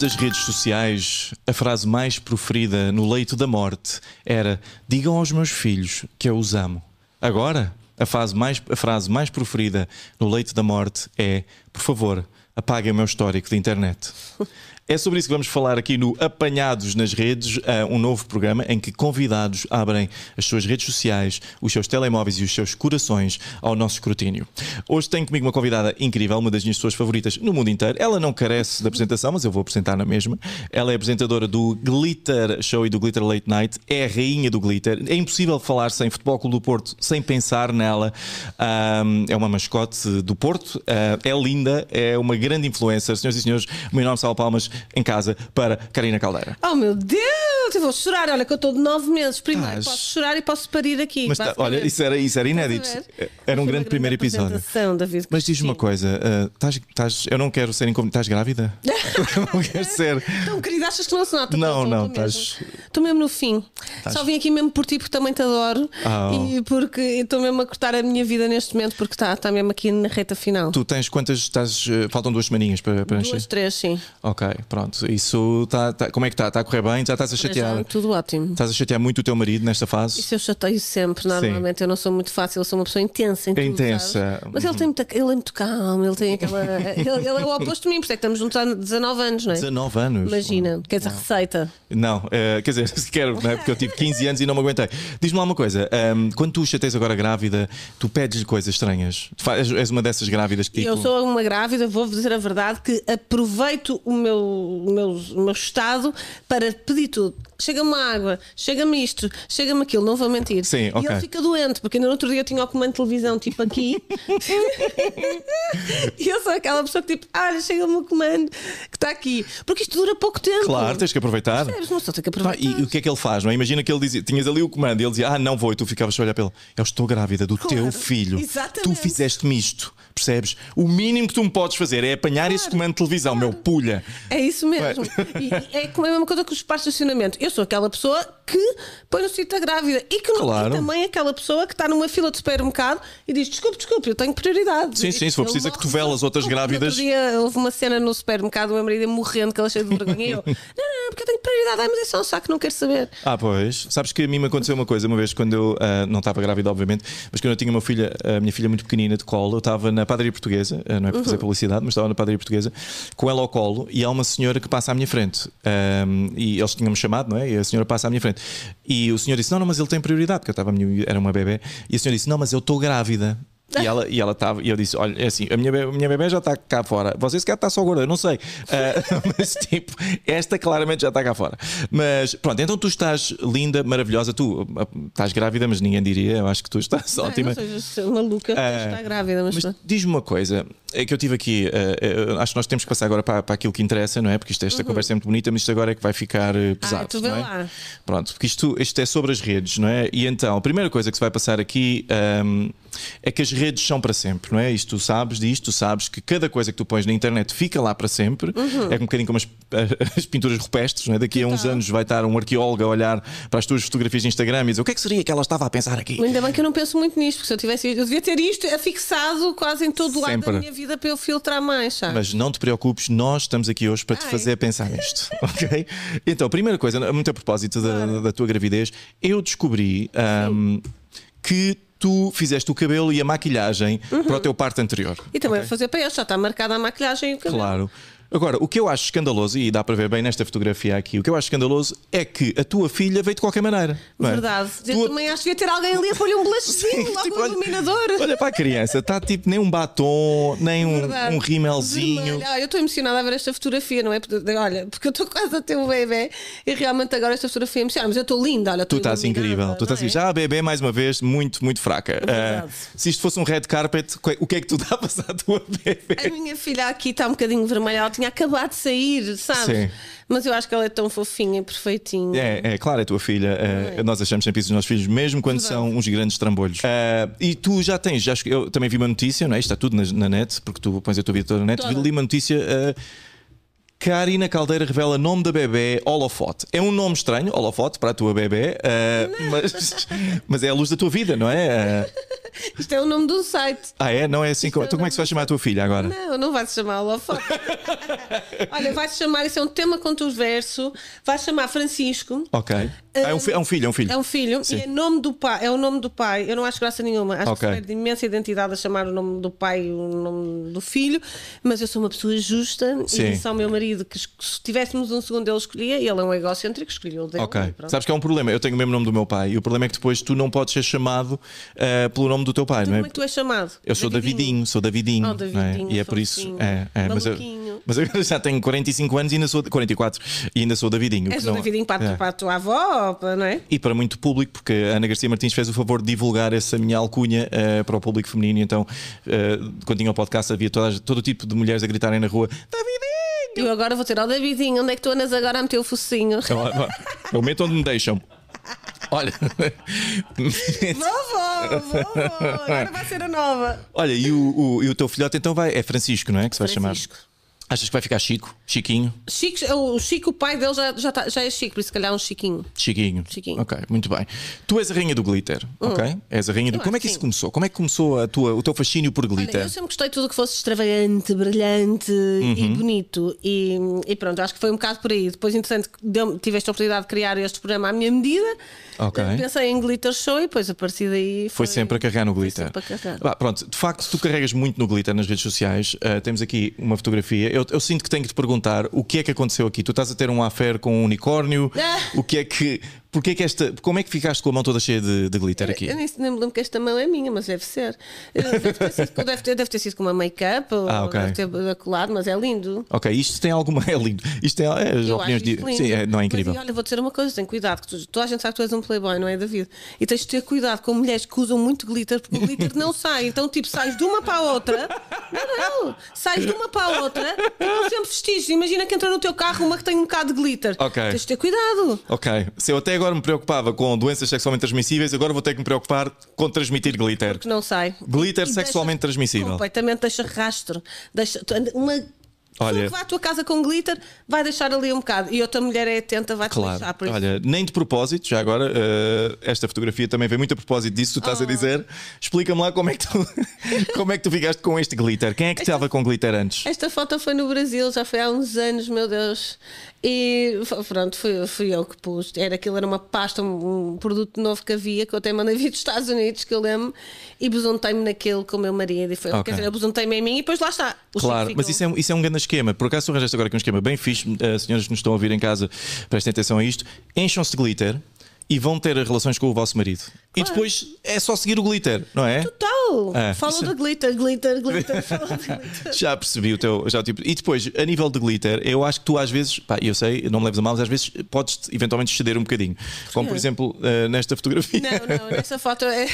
das redes sociais, a frase mais proferida no leito da morte era: Digam aos meus filhos que eu os amo. Agora, a frase mais, a frase mais proferida no leito da morte é: Por favor, apaguem o meu histórico de internet. É sobre isso que vamos falar aqui no Apanhados nas Redes, eh, um novo programa em que convidados abrem as suas redes sociais, os seus telemóveis e os seus corações ao nosso escrutínio. Hoje tenho comigo uma convidada incrível, uma das minhas pessoas favoritas no mundo inteiro. Ela não carece de apresentação, mas eu vou apresentar na mesma. Ela é apresentadora do Glitter Show e do Glitter Late Night, é a rainha do glitter. É impossível falar sem Futebol Clube do Porto sem pensar nela. É uma mascote do Porto, uh, é linda, é uma grande influencer. Senhoras e senhores, uma enorme salva palmas em casa para Karina Caldeira. Oh meu Deus, eu vou chorar. Olha, que eu estou de nove meses. Primeiro, Tás- posso chorar e posso parir aqui. Mas tá- olha, isso era, isso era inédito. Ver? Era um grande uma primeiro episódio. David. Mas diz-me uma coisa, uh, estás- estás- eu não quero ser incomodado. Estás grávida? não quero ser. Então, querido, achas que não se nota? Não, não, estás-. Estou mesmo no fim. Só vim aqui mesmo por ti, porque também te adoro. Ah. E porque estou mesmo a cortar a minha vida neste momento, porque está está mesmo aqui na reta final. Tu tens quantas? Estás, uh, faltam duas semaninhas para, para encher? Duas, três, sim. Ok, pronto. Isso está. Tá, como é que está? Está a correr bem? Já estás a chatear? Tudo ótimo. Estás a chatear muito o teu marido nesta fase? Isso eu chateio sempre, normalmente. Eu não sou muito fácil, eu sou uma pessoa intensa. Em tudo, Intensa. sabes? Mas ele, tem muita, ele é muito calmo, ele tem aquela. ele, ele é o oposto de mim, por isso é que estamos juntos há 19 anos, não é? 19 anos. Imagina, queres a receita? Não, eh, quer dizer, se quero, não é? porque eu tive 15 anos e não me aguentei. Diz-me lá uma coisa: ehm, quando tu chateias agora grávida, tu pedes-lhe coisas estranhas? Tu faz- és uma dessas grávidas que tipo. Eu sou uma grávida, vou-vos dizer a verdade, que aproveito o meu, o meu, o meu estado para pedir tudo. Chega-me água, chega-me isto, chega-me aquilo, não vou mentir. Sim, E ok. ele fica doente, porque ainda no outro dia eu tinha o comando de televisão, tipo aqui. e eu sou aquela pessoa que, tipo, olha, chega-me o comando que está aqui. Porque isto dura pouco tempo. Claro, tens que aproveitar. Percebes? Não só tem que Pá, aproveitar. e o que é que ele faz? Não é? Imagina que ele dizia, tinhas ali o comando e ele dizia, ah, não vou, e tu ficavas a olhar para ele, eu estou grávida do teu filho. exatamente. Tu fizeste-me isto, percebes? O mínimo que tu me podes fazer é apanhar esse comando de televisão, meu pulha. É isso mesmo. E é como a mesma coisa que os parques de estacionamento. Eu sou aquela pessoa que põe no sítio da grávida e que não Claro. e também aquela pessoa que está numa fila de supermercado e diz: Desculpe, desculpe, eu tenho prioridade. Sim, sim, se for preciso, morre cotovelas só- outras No outro grávidas. dia houve uma cena no supermercado, o meu marido morrendo, que ela cheia de vergonha. E eu: Não, não, porque eu tenho prioridade. Ai, mas é só um saco, não quero saber. Ah, pois. Sabes que a mim me aconteceu uma coisa, uma vez quando eu ah, não estava grávida, obviamente, mas quando eu tinha uma filha, a minha filha muito pequenina de colo, eu estava na padaria portuguesa, ah, não é para fazer publicidade, mas estava na padaria portuguesa, com ela ao colo, e há uma senhora que passa à minha frente. Ahm, e eles tinham-me chamado, não é? E a senhora passa à minha frente. E o senhor disse: Não, não, mas ele tem prioridade, porque eu estava, era uma bebê. E a senhora disse: Não, mas eu estou grávida. E ela e ela estava, e eu disse: Olha, é assim, a minha, a minha bebê já está cá fora. Você se calhar está só gorda, eu não sei. Ah, mas tipo, esta claramente já está cá fora. Mas pronto, então tu estás linda, maravilhosa. Tu ah, estás grávida, mas ninguém diria. Eu acho que tu estás Ai, ótima. não sejas maluca, Ah, está grávida, mas. Mas diz-me uma coisa, é que eu tive aqui, eh, acho que nós temos que passar agora para, para aquilo que interessa, não é? Porque isto, esta conversa é muito bonita, mas isto agora é que vai ficar eh, pesado. Uhum. tu vê não é? lá. Pronto, porque isto, isto é sobre as redes, não é? E então, a primeira coisa que se vai passar aqui ahm, é que as redes são para sempre, não é? Isto tu sabes disto, tu sabes que cada coisa que tu pões na internet fica lá para sempre. Uhum. É um bocadinho como as, as pinturas rupestres, não é? Daqui a uns anos vai estar um arqueólogo a olhar para as tuas fotografias de Instagram e dizer o que é que seria que ela estava a pensar aqui? Ainda bem que eu não penso muito nisto, porque se eu tivesse. Eu devia ter isto afixado quase em todo o lado da minha vida para eu filtrar mais, sabe? Mas não te preocupes, nós estamos aqui hoje para te Ai. fazer pensar nisto, ok? Então, primeira coisa, muito a propósito da, da tua gravidez, eu descobri ahm, que tu fizeste o cabelo e a maquilhagem Uhum. para o teu parto anterior. E também vou fazer para este, já está marcada a maquilhagem e o cabelo. Claro. Agora, o que eu acho escandaloso, e dá para ver bem nesta fotografia aqui, o que eu acho escandaloso é que a tua filha veio de qualquer maneira. é? Verdade. Eu Tu- também acho que devia ter alguém ali a pôr-lhe um blushzinho, logo Tipo, um olha- iluminador. Olha para a criança, está tipo nem um batom, nem um, Verdade. um rimelzinho. Vermelho. Ah, eu estou emocionada a ver esta fotografia, não é? Olha, porque eu estou quase a ter um bebê e realmente agora esta fotografia emociona. Mas eu estou linda, olha. Tu estou estás incrível. Tu estás é? já a bebê, mais uma vez, muito, muito fraca. Ah, se isto fosse um red carpet, o que é que tu davas à tua bebê? A minha filha aqui está um bocadinho vermelha, tinha acabado de sair, sabes? Sim. Mas eu acho que ela é tão fofinha e perfeitinha. É, é claro, é a tua filha. Ah, nós achamos sempre isso dos nossos filhos, mesmo quando são uns grandes trambolhos. Ah, e tu já tens, já, eu também vi uma notícia, não é? Isto está tudo na, na net, porque tu pões a tua vida toda na net. Toda. Vi ali uma notícia. ah, Karina Caldeira revela nome da bebê Holofote. É um nome estranho, Holofote, para a tua bebê, ah, mas, mas é a luz da tua vida, não é? Ah, Isto é o nome de um site. Ah, é? Não é assim? Como... é Então como é que se vai chamar a tua filha agora? Não, não vai se chamar holofote. Olha, vai se chamar, isso é um tema controverso. Vai se chamar Francisco. Ok. Ah, é, um fi- é um filho, é um filho. É um filho Sim. e é nome do pai, é o nome do pai. Eu não acho graça nenhuma. Acho Ok. que se perde imensa identidade a chamar o nome do pai e o nome do filho, mas eu sou uma pessoa justa Sim. e disse ao meu marido que se tivéssemos um segundo ele escolhia, e ele é um egocêntrico, escolheu o dele. Ok. e. Sabes que é um problema. Eu tenho o mesmo nome do meu pai e o problema é que depois tu não podes ser chamado ah, pelo nome do teu pai, não é? Como é que tu és chamado? Eu sou Davidinho, sou Davidinho. Oh, Davidinho, não é? E é por isso. É, é, mas, eu, mas eu já tenho 45 anos e ainda sou. 44 e ainda sou Davidinho. És o não- Davidinho para, é. para a tua avó, para- não é? E para muito público, porque a Ana Garcia Martins fez o favor de divulgar essa minha alcunha eh, para o público feminino. Então, eh, quando tinha o podcast, havia toda, todo o tipo de mulheres a gritarem na rua: Davidinho! Eu agora vou ter ao Davidinho, onde é que tu andas agora a meter o focinho? É o momento onde me deixam. Olha. Vovó, vovó, agora vai ser a nova. Olha, e o, o- e o teu filhote então vai. É Francisco, não é? Que se vai Francisco. chamar. Achas que vai ficar Chico? Chiquinho? Chico, o Chico, o pai dele já, já, tá- já é Chico, por isso se calhar é um Chiquinho. Chiquinho. Chiquinho. Ok, muito bem. Tu és a rainha do glitter, ok? És a rainha do. Eu Como é que que isso sim. começou? Como é que começou a tua, o teu fascínio por Olha, glitter? eu sempre gostei de tudo que fosse extravagante, brilhante Uhum. e bonito. E, e pronto, acho que foi um bocado por aí. Depois, deu- tive esta oportunidade de criar este programa à minha medida. Ok. Pensei em Glitter Show e depois a partir daí Foi sempre a carregar no glitter. sempre a carregar. Bah, pronto, de facto, tu carregas muito no glitter nas redes sociais. Uh, temos aqui uma fotografia. Eu, eu sinto que tenho que te perguntar o que é que aconteceu aqui. Tu estás a ter um affair com um unicórnio. Ah. O que é que. Porquê que esta. Como é que ficaste com a mão toda cheia de, de glitter aqui? Eu nem, nem me lembro que esta mão é minha, mas deve ser. Deve ter sido, deve ter, deve ter sido com uma make-up ou Ah, ok. deve ter colado, mas é lindo. Ok, isto tem alguma. É lindo. Isto tem. É, as Eu opiniões de. lindo. Sim, é, não é incrível. Mas, olha, vou dizer uma coisa: tem cuidado, que tu, toda a gente sabe que tu és um playboy, não é, David? E tens de ter cuidado com mulheres que usam muito glitter, porque o glitter não sai. Então, tipo, sais de uma para a outra. Não, não. Sais de uma para a outra e estão sempre vestígios. Imagina que entra no teu carro uma que tem um bocado de glitter. Ok. Tens de ter cuidado. Ok, se eu até agora me preocupava com doenças sexualmente transmissíveis, agora vou ter que me preocupar com transmitir glitter. Que não sai. Glitter E sexualmente deixa- transmissível. Completamente deixa rastro. Deixa, uma Olha- que vai à tua casa com glitter vai deixar ali um bocado. E outra mulher é atenta, vai-te Claro. deixar. Por isso. Olha, nem de propósito, já agora, eh, esta fotografia também vem muito a propósito disso, tu estás a dizer. Explica-me lá como é, que tu, como é que tu ficaste com este glitter. Quem é que estava com glitter antes? Esta foto foi no Brasil, já foi há uns anos, meu Deus. E pronto, fui, fui eu que pus. Era aquilo, era uma pasta, um, um produto novo que havia, que eu até mandei vir dos Estados Unidos, que eu lembro, e besuntei-me naquele com o meu marido. E foi, Ok. quer dizer, eu besuntei-me em mim e depois lá está. O Claro, mas isso é, um- isso é um grande esquema. Por acaso tu arranjaste agora aqui um esquema bem fixe, eh, senhoras que nos estão a ouvir em casa, prestem atenção a isto. Encham-se de glitter e vão ter relações com o vosso marido. E depois é só seguir o glitter, não é? Total! É, Fala isso- do glitter, glitter, glitter, fala do glitter. Já percebi o teu. Já, o tipo, e depois, a nível de glitter, eu acho que tu às vezes, pá, eu sei, não me leves a mal, mas às vezes podes eventualmente ceder um bocadinho. Como por exemplo, eh, nesta fotografia. Não, não, nessa foto é.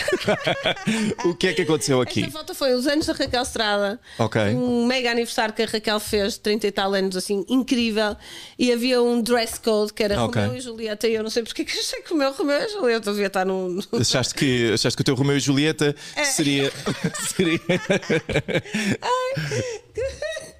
o que é que aconteceu aqui? Esta foto foi os anos da Raquel Estrada. Ok. Um mega aniversário que a Raquel fez, de 30 e tal anos, assim, incrível. E havia um dress code que era Ok. Romeu e Julieta. E eu não sei porque que achei que o meu Romeu e Julieta devia estar num. Achaste que, achaste que o teu Romeu e Julieta É. seria. seria...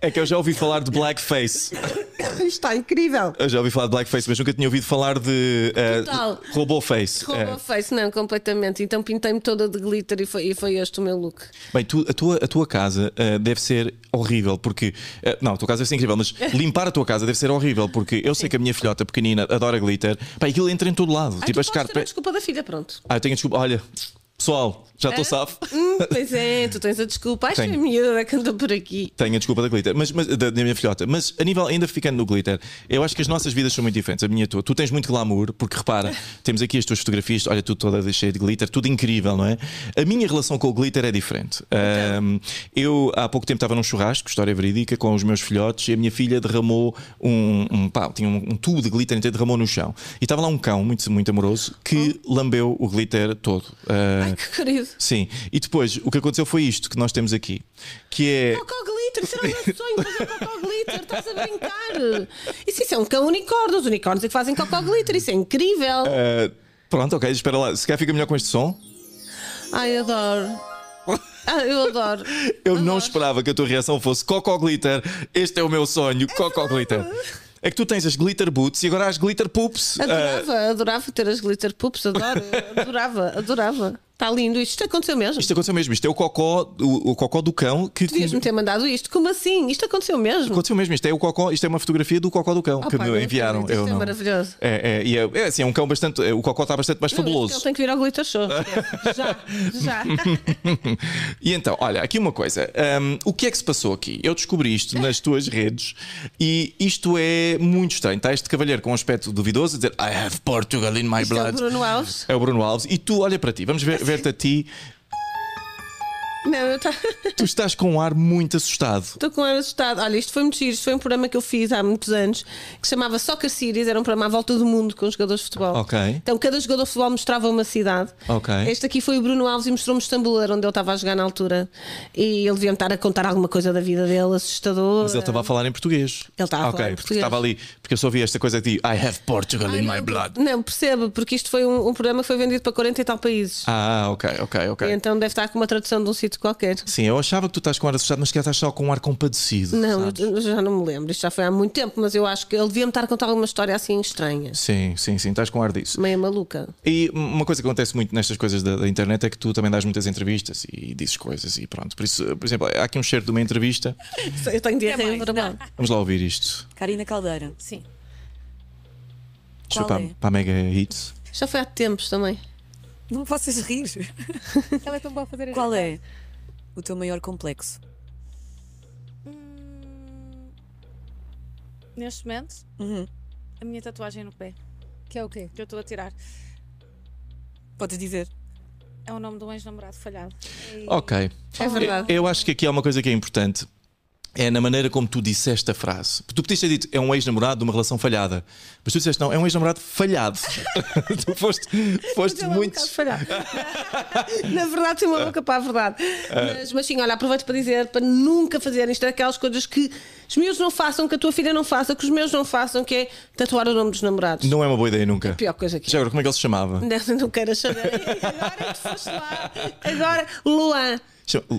é que eu já ouvi falar de blackface. Isto está incrível. Eu já ouvi falar de blackface, mas nunca tinha ouvido falar de uh, Total. roboface. Roubou É. face, não, completamente. Então pintei-me toda de glitter e foi, e foi este o meu look. Bem, tu- a, tua, a tua casa uh, deve ser horrível, porque. uh, não, a tua casa deve ser incrível, mas limpar a tua casa deve ser horrível, porque eu sei que a minha filhota pequenina adora glitter. Pá, aquilo entra em todo lado. Ai, tipo tu as cartas. desculpa da filha, pronto. Ah, eu tenho desculpa. Olha, pessoal, já estou safo. Hum, pois é, tu tens a desculpa. Tenho. foi a miúda que andou por aqui. Tenho a desculpa da glitter, mas, mas- da, da minha filhota. Mas a nível, ainda ficando no glitter, eu acho que as nossas vidas são muito diferentes. A minha tua. Tu tens muito glamour, porque repara, temos aqui as tuas fotografias, olha, tudo toda cheia de glitter, tudo incrível, não é? A minha relação com o glitter é diferente. Ahm, eu há pouco tempo estava num churrasco, história verídica, com os meus filhotes, e a minha filha derramou um, um pá, tinha um, um tubo de glitter inteiro, derramou no chão. E estava lá um cão muito, muito amoroso que lambeu o glitter todo. Ah, Ai, que querido. Sim, e depois o que aconteceu foi isto que nós temos aqui, que é. Cocó glitter, era o meu sonho fazer cocó glitter, estás a brincar. Isso, isso é um cão unicórnio, os unicórnios é que fazem cocó glitter, isso é incrível. Uh, pronto, ok, espera lá. Se calhar fica melhor com este som. Ai, adoro. Ah, eu adoro. Eu não esperava que a tua reação fosse Coco Glitter. Este é o meu sonho, Coco Glitter. É que tu tens as glitter boots e agora as glitter poops. Uh, Adorava, adorava ter as glitter poops, adoro, adorava, adorava. Está lindo isto. Isto aconteceu mesmo. Isto aconteceu mesmo. Isto é o cocó, o, o cocó do cão que. Devias-me ter mandado isto. Como assim? Isto aconteceu mesmo. Aconteceu mesmo. Isto é o cocó, isto é uma fotografia do cocó do cão Oh, que pá, me não enviaram. acredito, Eu isto é não. maravilhoso. É, é, e é, é assim, é um cão bastante. O cocó está bastante mais Ele fabuloso. tem que vir ao Glitter Show. já, já. E então, olha, aqui uma coisa. hum, o que é que se passou aqui? Eu descobri isto nas tuas redes e isto é muito estranho. Está este cavalheiro com um aspecto duvidoso a dizer I have Portugal in my Isto é o blood. Bruno Alves. É o Bruno Alves. E tu, olha para ti, vamos ver- ver-te a ti. Não, eu tá- Tu estás com um ar muito assustado. estou com ar assustado. Olha, isto foi muito giro. Isto foi um programa que eu fiz há muitos anos que se chamava Soccer Series. Era um programa à volta do mundo com jogadores de futebol. Ok. Então, cada jogador de futebol mostrava uma cidade. Ok. Este aqui foi o Bruno Alves e mostrou-me Istambul, era onde ele estava a jogar na altura. E ele devia estar a contar alguma coisa da vida dele, assustador. Mas ele estava a falar em português. Ele estava a Ok, falar em porque português. Estava ali, porque eu só ouvi esta coisa de I have Portugal in my blood. Não, percebo, porque isto foi um, um programa que foi vendido para 40 e tal países. Ah, ok, ok, ok. E então deve estar com uma tradução de um sítio qualquer. Sim, eu achava que tu estás com ar assustado, mas que estás só com um ar compadecido. Não, já não me lembro. Isto já foi há muito tempo, mas eu acho que ele devia-me estar a contar alguma história assim estranha, Sim, sim, sim, estás com ar disso. meio maluca. E uma coisa que acontece muito nestas coisas da, da internet é que tu também dás muitas entrevistas e dizes coisas e pronto. Por isso, por exemplo, há aqui um cheiro de uma entrevista. Eu tenho diarreia mais, verbal. Vamos lá ouvir isto. Karina Caldeira. Sim. Isto foi Qual para, é? para a Mega Hits. Já foi há tempos também. Não possas rir. Ela é tão boa a fazer Qual é o teu maior complexo? Hum, Neste momento, Uhum. a minha tatuagem no pé, Que é o quê? que eu estou a tirar, Podes dizer. é o nome de um ex-namorado falhado. E- Ok. É verdade. Eu acho que aqui há uma coisa que é importante. É na maneira como tu disseste a frase. Tu podias ter dito é um ex-namorado de uma relação falhada. Mas tu disseste não, é um ex-namorado falhado. tu foste, foste é um muito. falhada. Na verdade, tem uma boca para a verdade. Mas, mas sim, olha, aproveito para dizer para nunca fazerem isto, é aquelas coisas que os meus não façam, que a tua filha não faça, que os meus não façam, que é tatuar o nome dos namorados. Não é uma boa ideia nunca. Pior coisa que Já agora, como é que ele se chamava? não, não quero saber. Agora tu foste lá. Agora, Luan.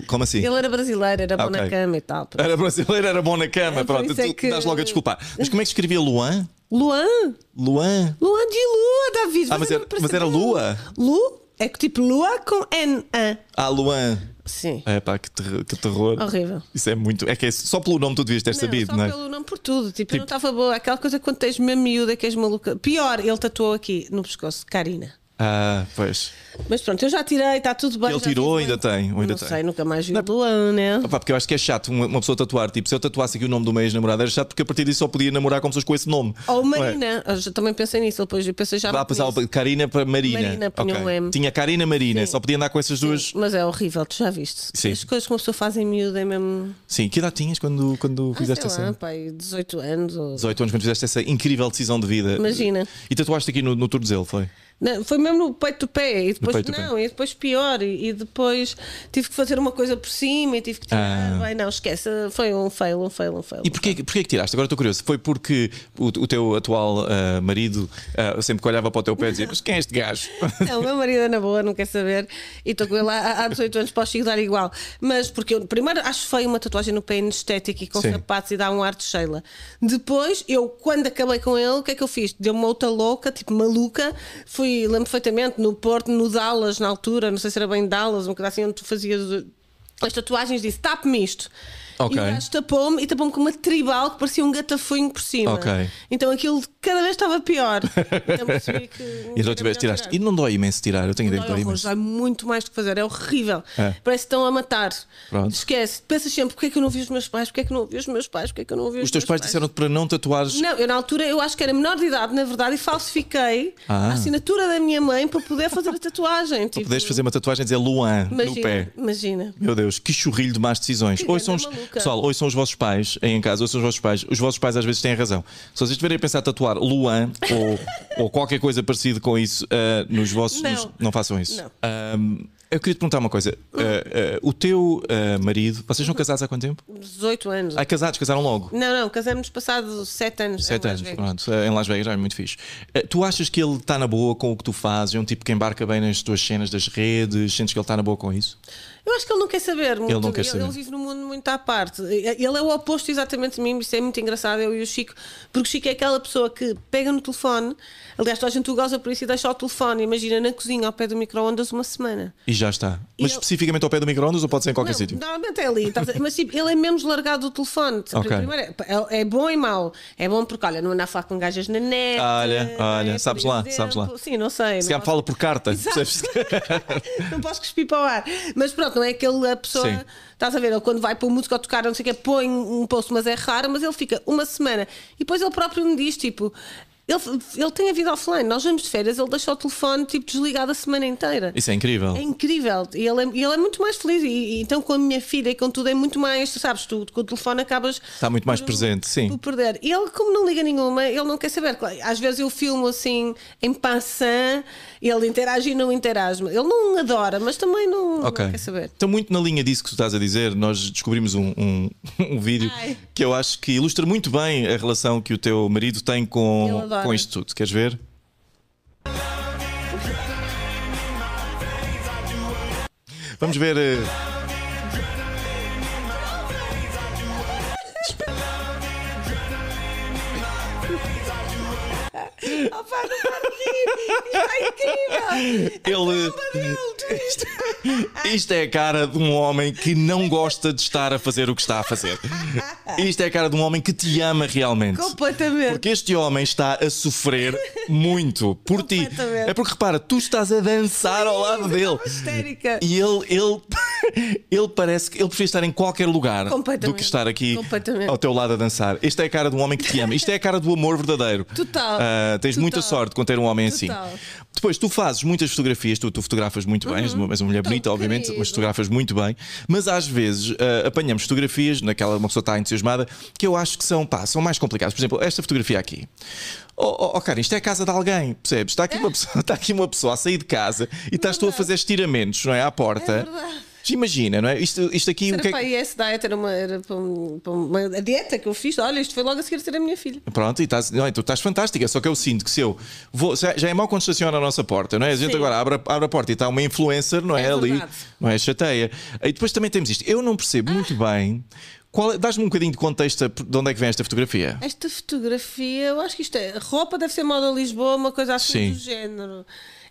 Como assim? Ele era brasileiro, era bom Ok. na cama e tal. Era brasileiro, era bom na cama. É, Pronto, é tu que- dás logo a desculpar. Mas como é que escrevia Luan? Luan? Luan? Luan de Lua, David. Ah, mas era- não mas era Lua? Lu? É que tipo Lua com N-A. Ah, Luan. Sim. É pá, que, terror, que terror. Horrível. Isso é muito. É que é só pelo nome tu devias ter sabido, só não é? pelo nome, por tudo. Tipo, eu não estava boa. Aquela coisa quando tens mesmo miúda que és maluca. Pior, ele tatuou aqui no pescoço, Karina. Ah, pois. Mas pronto, eu já tirei, está tudo bem. Ele tirou, ainda tem, ainda não tem? sei, nunca mais vi o Luan, né? Opa, porque eu acho que é chato uma, uma pessoa tatuar. Tipo, se eu tatuasse aqui o nome do meu ex-namorado, era chato porque a partir disso só podia namorar com pessoas com esse nome. Ou é? Marina. Eu já também pensei nisso, depois eu pensei já. Vá passar Karina para Marina. Marina, punha Ok. um M. Tinha Karina Marina, Sim. só podia andar com essas duas. Mas é horrível, tu já viste. Sim. As coisas que uma pessoa faz em miúda é mesmo. Sim, que idade tinhas quando, quando Ah, fizeste sei lá, essa. pai, 18 anos. Ou... 18 anos, quando fizeste essa incrível decisão de vida. Imagina. E tatuaste aqui no, no Tornozelo, foi? Não, foi mesmo no peito do pé e depois do pé. não, e depois pior, e, e depois tive que fazer uma coisa por cima e tive que tirar. Ah. Bem, não, esquece, foi um fail, um fail, um fail. E porquê, porquê que tiraste? Agora estou curioso. Foi porque o, o teu atual ah, marido ah, sempre que olhava para o teu pé dizia: Mas quem é este gajo? Não, o meu marido é na boa, não quer saber. E estou com ele há, há 18 anos, posso chegar igual. Mas porque eu, primeiro, acho feio uma tatuagem no pé estética e com Sim. sapatos e dá um ar de Sheila. Depois, eu, quando acabei com ele, o que é que eu fiz? Deu-me uma outra louca, tipo maluca. Fui, lembro perfeitamente, no Porto, no Dallas, na altura, não sei se era bem Dallas, um bocado assim, onde tu fazias as tatuagens, disse: tape-me isto. Ok. E o gajo tapou-me e tapou-me com uma tribal que parecia um gatafunho por cima. Ok. Então aquilo cada vez estava pior. Então percebi que. E tiveste, tiraste. E não dói imenso tirar, eu tenho ideia que Dói imenso. dói muito mais do que fazer, é horrível. É. Parece que estão a matar. Pronto. Esquece, pensas sempre: porque é que eu não vi os meus pais? Porque é que eu não vi os meus pais? Porque é que eu não vi os, Os teus meus pais disseram-te para não tatuares. Não, eu na altura eu acho que era menor de idade, na verdade, e falsifiquei Ah. a assinatura da minha mãe para poder fazer a tatuagem. Tipo, Poderes fazer uma tatuagem e dizer Luan no imagina, pé. Imagina. Meu Deus, que churrilho de más decisões. Que são maluca. pessoal, hoje são os vossos pais aí em casa, hoje são os vossos pais. Os vossos pais às vezes têm razão. Se vocês estiverem a pensar tatuar Luan ou, ou qualquer coisa parecida com isso ah, nos vossos. Não. nos- não façam isso. Não. Ahm, eu queria te perguntar uma coisa. Ah, ah, o teu ah, marido, vocês são casados há quanto tempo? 18 anos. Ah, casados, casaram logo. Não, não, casamos passado 7 anos. Sete em anos, Las Vegas. pronto, em Las Vegas é muito fixe. Tu achas que ele está na boa com o que tu fazes? É um tipo que embarca bem nas tuas cenas das redes? Sentes que ele está na boa com isso? Eu acho que ele não quer saber muito. não quer saber. Ele vive num mundo muito à parte. parte. Ele é o oposto exatamente de mim, isso é muito engraçado, eu e o Chico, porque o Chico é aquela pessoa que pega no telefone, aliás, toda a gente o goza por isso e deixa o telefone, imagina, na cozinha ao pé do micro-ondas uma semana. E já está. Mas ele- especificamente ao pé do micro-ondas ou pode ser em qualquer Não, sítio? Normalmente é ali, mas tipo, ele é menos largado do telefone. Ok. Primeiro, é, é bom e mau. É bom porque, olha, não anda a falar com gajas na net. Olha, olha, é, sabes lá, exemplo. sabes lá. Sim, não sei. Se calhar fala por carta, não posso cuspir para o ar. Mas pronto, não é aquele a pessoa. Sim. Estás a ver, ele quando vai para o músico a tocar, não sei o que, põe um post, mas é raro, mas ele fica uma semana. E depois ele próprio me diz: tipo, ele, ele tem a vida offline. Nós vamos de férias, ele deixa o telefone tipo, desligado a semana inteira. Isso é incrível. É incrível. E ele é, ele é muito mais feliz. E, e então com a minha filha e com tudo é muito mais, sabes, tu com o telefone acabas. Está muito mais por- presente, sim. Por perder. E ele, como não liga nenhuma, ele não quer saber. Às vezes eu filmo assim em passant, ele interage e não interage. Ele não adora, mas também não, Ok. não quer saber. Então, muito na linha disso que tu estás a dizer, nós descobrimos um, um, um vídeo Ai. que eu acho que ilustra muito bem a relação que o teu marido tem Ele com, com isto tudo. Queres ver? Vamos ver. Opa, não para de rir! Isto é incrível! Ele. Isto, isto é a cara de um homem que não gosta de estar a fazer o que está a fazer. Isto é a cara de um homem que te ama realmente. Completamente. Porque este homem está a sofrer muito por ti. É porque repara, tu estás a dançar ao lado dele. Histérica. E ele, ele, ele parece que ele preferia estar em qualquer lugar do que estar aqui ao teu lado a dançar. Esta é a cara de um homem que te ama. Isto é a cara do amor verdadeiro. Total. Ah, tens Total. muita sorte com ter um homem Total. assim. Depois, tu fazes muitas fotografias, tu, tu fotografas muito bem, és uma, és uma mulher Tão bonita, obviamente, querido. mas fotografas muito bem. Mas às vezes ah, apanhamos fotografias, naquela uma pessoa está entusiasmada, que eu acho que são, pá, são mais complicadas. Por exemplo, esta fotografia aqui. Oh, oh, oh, cara, isto é a casa de alguém, percebes? Está aqui, uma pessoa, está aqui uma pessoa a sair de casa e estás tu a fazer estiramentos, não é? À porta. É Imagina, não é? Isto, isto aqui, o Era que é para que. a IS Diet, era uma, era para um- para uma a dieta que eu fiz. Olha, isto foi logo a seguir a ser a minha filha. Pronto, e estás, não, é, tu estás fantástica, só que eu sinto que se eu vou, já já é mau quando estaciona a nossa porta, não é? A gente Sim. agora abre, a- abre a porta e está uma influencer, não é? É ali, não é? Chateia. E depois também temos isto. Eu não percebo muito bem. É- Dás-me um bocadinho de contexto de onde é que vem esta fotografia? Esta fotografia, eu acho que isto é. Roupa deve ser moda Lisboa, uma coisa assim Sim. do género.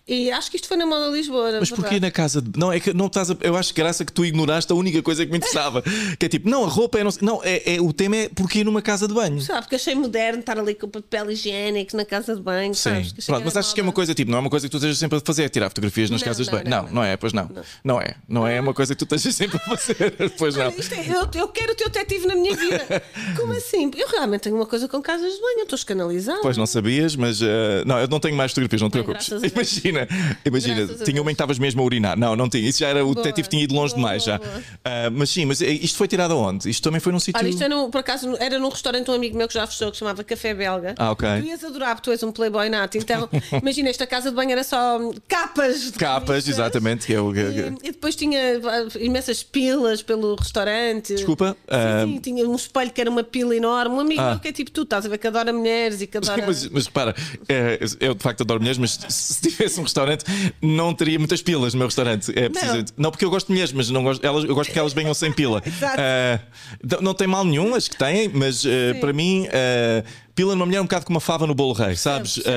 E acho que isto foi na moda Lisboa. Mas porquê verdade. na casa de. Não, é que não estás a... Eu acho que graça que tu ignoraste a única coisa que me interessava. que é tipo, não, a roupa é. Não, não é, é- o tema é porquê numa casa de banho. Sabe, porque achei moderno estar ali com papel higiênico na casa de banho. Sim, pronto, mas achas que é uma coisa tipo, não é uma coisa que tu estejas sempre a fazer, é tirar fotografias nas Não, casas de não, banho. não, Não, não, é, pois não. Não, é, não é uma coisa que tu estejas sempre a fazer, pois não. É- eu, eu quero o teu detetive na minha vida. Como assim? Eu realmente tenho uma coisa com casas de banho, eu estou escandalizada. Pois não sabias, mas eh, não, eu não tenho mais fotografias, não te preocupes. graças a Deus. Imagina, imagina, Graças tinha uma em que estavas mesmo a urinar. Não, não tinha. Isso já era, o Boa, detetive tinha ido longe boa, demais já. Ah, mas sim, mas isto foi tirado aonde? Isto também foi num sítio. Olha, isto é no, por acaso era num restaurante um amigo meu que já fechou, que chamava Café Belga. Ah, ok. Tu ias adorar, porque tu és um playboy nato. Então, imagina, esta casa de banho era só capas de Capas, revistas. exatamente. que eu- que- E, e depois tinha ah, imensas pilas pelo restaurante. Desculpa, Sim, ah, sim, tinha um espelho que era uma pila enorme. Um amigo Ah. meu que é tipo tu, estás a ver que adora mulheres e que adora. Mas, mas repara, eh, eu de facto adoro mulheres, mas se tivesse um restaurante, não teria muitas pilas no meu restaurante. É precisamente. Não, porque eu gosto de mulheres, mas não gosto, elas, eu gosto que elas venham sem pila. Eh, não- não tem mal nenhum, as que têm, mas Sim. para mim, eh, pila numa mulher é um bocado como uma fava no bolo rei, sabes? Percebo,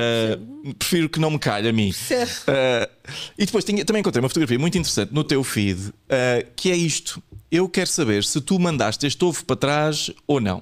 Eh, prefiro que não me calhe a mim. Eh, e depois tinha- também encontrei uma fotografia muito interessante no teu feed, eh, que é isto. Eu quero saber se tu mandaste este ovo para trás ou não.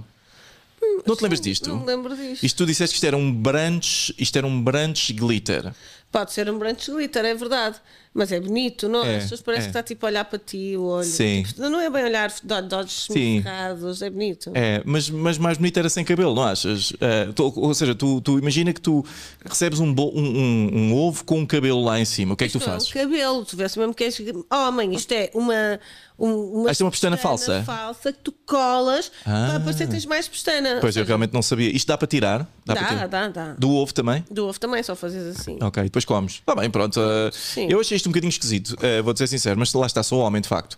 Não te lembras disto? Não lembro disto. Isto tu disseste que isto era um brunch, isto era um brunch glitter. Pode ser um branco glitter, é verdade. Mas é bonito, não? É, As pessoas parecem é. que está tipo a olhar para ti o olho. Sim. Tipo, não é bem olhar de olhos cerrados, é bonito. É, mas, mas mais bonito era sem cabelo, não achas? Eh, tu- ou seja, tu, tu imagina que tu recebes um, bo- um, um- um ovo com um cabelo lá em cima. O que é que tu não fazes? É um cabelo, tu vês mesmo que és homem. Isto é uma. Um, uma isto é uma pestana falsa? falsa que tu colas Ah. para parecer que tens mais pestana. Pois eu realmente não sabia. Isto dá para tirar? Dá, para tirar? dá, dá. Do ovo também? Do ovo também, só fazes assim. Ok, depois comes. Está bem, pronto. Sim. eu achei isto um bocadinho esquisito, eh, vou ser sincero, mas lá está, sou homem de facto.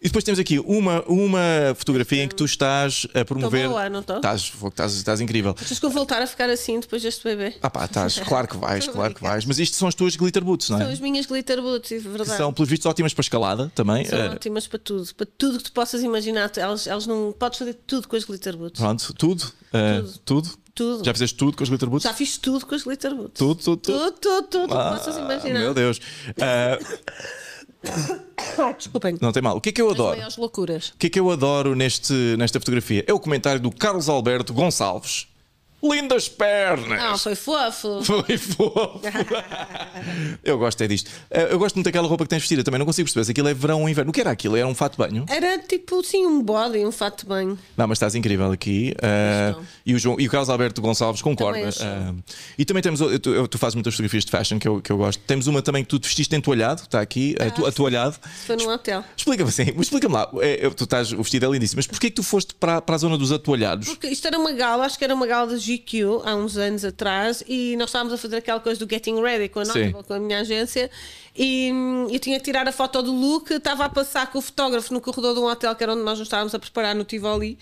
E depois temos aqui uma, uma fotografia em que tu estás a promover. boa, não estou? Estás, estás, estás incrível. Achas que eu voltar a ficar assim depois deste bebê? Ah pá, estás, claro que vais, claro que vais. Mas isto são as tuas glitter boots, não São é? as minhas glitter boots, é verdade. Que são, pelos vistos, ótimas para escalada também. São Eh, ótimas para tudo, para tudo que tu possas imaginar. Elas, elas não. Podes fazer tudo com as glitter boots. pronto, tudo. eh, tudo. Tudo. Já fizeste tudo com as glitter boots? Já fiz tudo com as glitter boots. Tudo, tudo, tudo. Tudo, tudo, tudo Ah, possas imaginar. Meu Deus. Ah, desculpem. não tem mal. O que é que eu As adoro? maiores loucuras. O que é que eu adoro neste, nesta fotografia? É o comentário do Carlos Alberto Gonçalves. Lindas pernas! Não, foi fofo. Foi fofo. eu gosto é disto. Eh, Eu gosto muito daquela roupa que tens vestida também. Não consigo perceber se aquilo é verão ou inverno. O que era aquilo? Era um fato de banho? Era tipo, sim, um body, um fato de banho. Não, mas estás incrível aqui. Estou. e, o João, e o Carlos Alberto Gonçalves concorda. Achou. Eh, e também temos. Tu, tu fazes muitas fotografias de fashion que eu, que eu gosto. Temos uma também que tu te vestiste entoalhado. Está aqui, Ah, atoalhado. Foi num hotel. Explica-me assim, explica-me lá. É, tu estás, o vestido é lindíssimo, mas porquê que tu foste para, para a zona dos atoalhados? Porque isto era uma gala, acho que era uma gala da GQ há uns anos atrás e nós estávamos a fazer aquela coisa do Getting Ready com a. Notable, com a minha agência e hum, eu tinha que tirar a foto do look, estava a passar com o fotógrafo no corredor de um hotel que era onde nós nos estávamos a preparar no Tivoli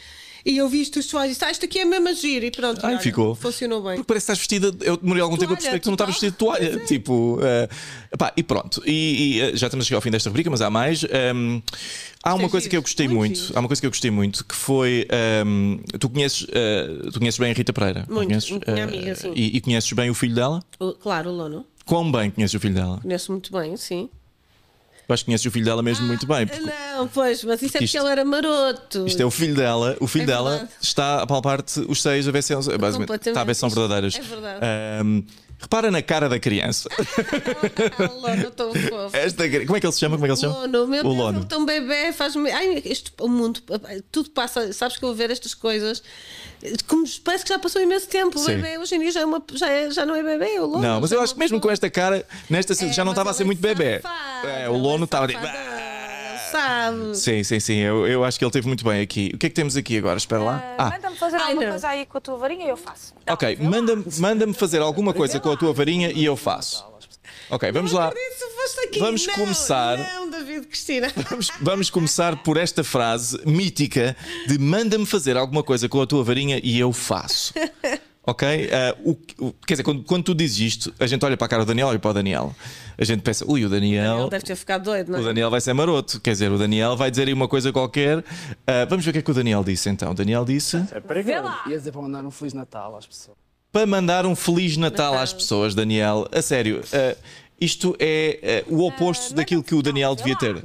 e eu vi isto os pessoas e disse, ah, isto aqui é mesmo a giro e pronto, Ai, olha, ficou. funcionou bem. Porque parece que estás vestida. Eu demorei algum tempo a perceber que tu não estavas vestida de toalha. Tipo, eh, epá, e pronto. E, e, eh, já estamos a chegar ao fim desta rubrica, mas há mais. Ehm, há uma Gostei coisa que eu gostei muito muito. giro. Há uma coisa que eu gostei muito que foi. ehm, tu, conheces, eh, tu conheces bem a Rita Pereira? Muito, conheces? minha amiga, sim. E, e conheces bem o filho dela? O- claro, o Lono, Quão bem conheces o filho dela? conheço muito bem, sim. Eu acho que conheces o filho dela mesmo muito bem. porque Não, pois, mas isso é porque isto- ele era maroto. Isto é o filho dela, o filho É dela está a palpar-te os seios a ver se são, basicamente, está a ver se são verdadeiras. É verdade. Ehm, repara na cara da criança. Ah, o Lono tão fofo. Esta, como é que ele se chama? Como é que ele se chama? Lono, meu o Deus, Lono. tão bebê, faz-me. Ai, este, o mundo, tudo passa. Sabes que eu vou ver estas coisas, como parece que já passou imenso tempo. O Sim. bebê hoje em dia já, é uma, já, é- já não é bebê, é o Lono. Não, mas eu é acho que mesmo com esta cara, nesta É, já não estava a ser é muito bebê. safado, É, o Lono é estava tipo. safadão, Sim, sim, sim. Eu, eu acho que ele teve muito bem aqui. O que é que temos aqui agora? Espera lá. Ah, Manda-me fazer Ai, alguma não. coisa aí com a tua varinha e eu faço. ok. Manda-me manda fazer alguma coisa com a tua varinha e eu faço. Ok, vamos lá. Vamos Não, começar. Não, David Cristina. Vamos, vamos começar por esta frase mítica de manda-me fazer alguma coisa com a tua varinha e eu faço. Ok? Ah, o, o- quer dizer, quando, quando tu dizes isto, a gente olha para a cara do Daniel e para o Daniel. A gente pensa, ui, o Daniel. Ele deve ter ficado doido, não O é? Daniel vai ser maroto, quer dizer, o Daniel vai dizer aí uma coisa qualquer. Ah, vamos ver o que é que o Daniel disse então. O Daniel disse Vê lá. Ia dizer para mandar um Feliz Natal às pessoas. para mandar um Feliz Natal, às pessoas, Daniel. A sério, ah, isto é o oposto daquilo que o Daniel devia ter.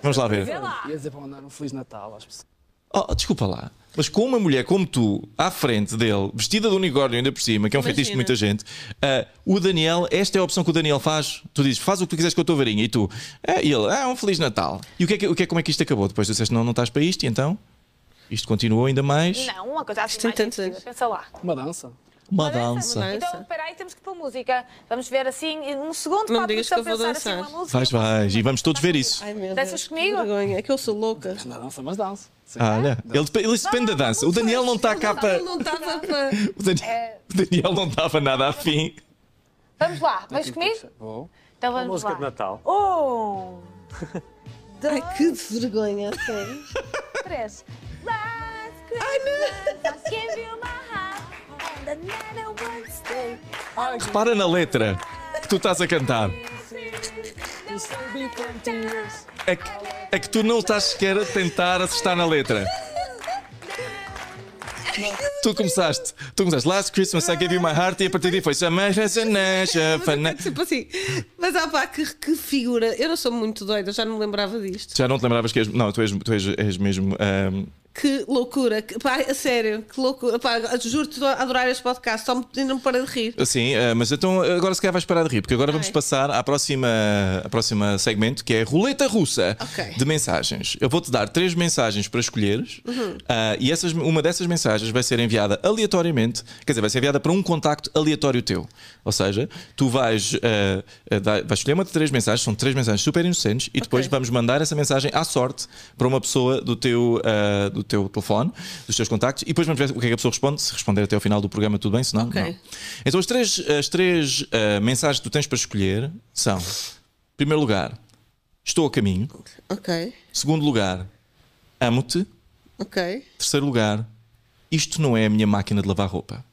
Vamos lá ver. Ia dizer para mandar um Feliz Natal às pessoas. Oh, desculpa lá. Mas com uma mulher como tu, à frente dele, vestida de unicórnio ainda por cima, que é um Imagina. fetiche de muita gente, ah, o Daniel, esta é a opção que o Daniel faz. Tu dizes, faz o que tu quiseres com a tua varinha. E tu, ah, e ele, ah, um Feliz Natal. E o que é, que, o que é como é que isto acabou? Depois tu disseste, não, não estás para isto, e então? Isto continuou ainda mais. Não, uma coisa assim Tem tantos anos. Pensa lá. Uma dança. Uma dança. dança. Então, espera aí, temos que pôr música. Vamos ver assim, um segundo Não para digas que eu vou pensar assim dançar. uma música. Vais, vais. E vamos todos ver isso. Ai, meu Danças Deus, que comigo? vergonha. É que eu sou louca. Uma dança, mas dança. Sim. Ah, olha, ele, ele depende da dança. O Daniel não está cá para. Não estava para. O Daniel, o Daniel não estava nada afim. Vamos lá, vais comigo? Vou. Então vamos música lá. de Natal. Um, Ai, que vergonha, sério. três. Last Christmas, I gave you my heart, and the night I would stay. Para na letra que tu estás a cantar. É que, é que tu não estás sequer a tentar acertar na letra. Tu começaste, tu começaste Last Christmas I gave you my heart e a partir daí foi penso tipo assim, mas ah pá, que, que figura. Eu não sou muito doida, já não me lembrava disto. Já não te lembravas que és. Não, tu és, tu és, és mesmo. ahm, Que loucura, que, pá, a sério, que loucura. Pá, juro-te adorar este podcast, só me, ainda me parei de rir. Sim, eh, mas então agora se calhar vais parar de rir, porque agora vamos Ai. passar à próxima, à próxima segmento que é roleta russa Ok. de mensagens. Eu vou-te dar três mensagens para escolheres Uhum. ah, e essas, uma dessas mensagens vai ser enviada aleatoriamente, quer dizer, vai ser enviada para um contacto aleatório teu. Ou seja, tu vais, dar- vais escolher uma de três mensagens, são três mensagens super inocentes, e depois vamos mandar essa mensagem à sorte para uma pessoa do teu, ah, do teu telefone, dos teus contactos, e depois vamos ver o que é que a pessoa responde. Se responder até ao final do programa, tudo bem, se não, Ok. não. Então, as três, as três ah, mensagens que tu tens para escolher são: em primeiro lugar, estou a caminho. Ok, Segundo lugar, amo-te. ok. Terceiro lugar, isto não é a minha máquina de lavar roupa.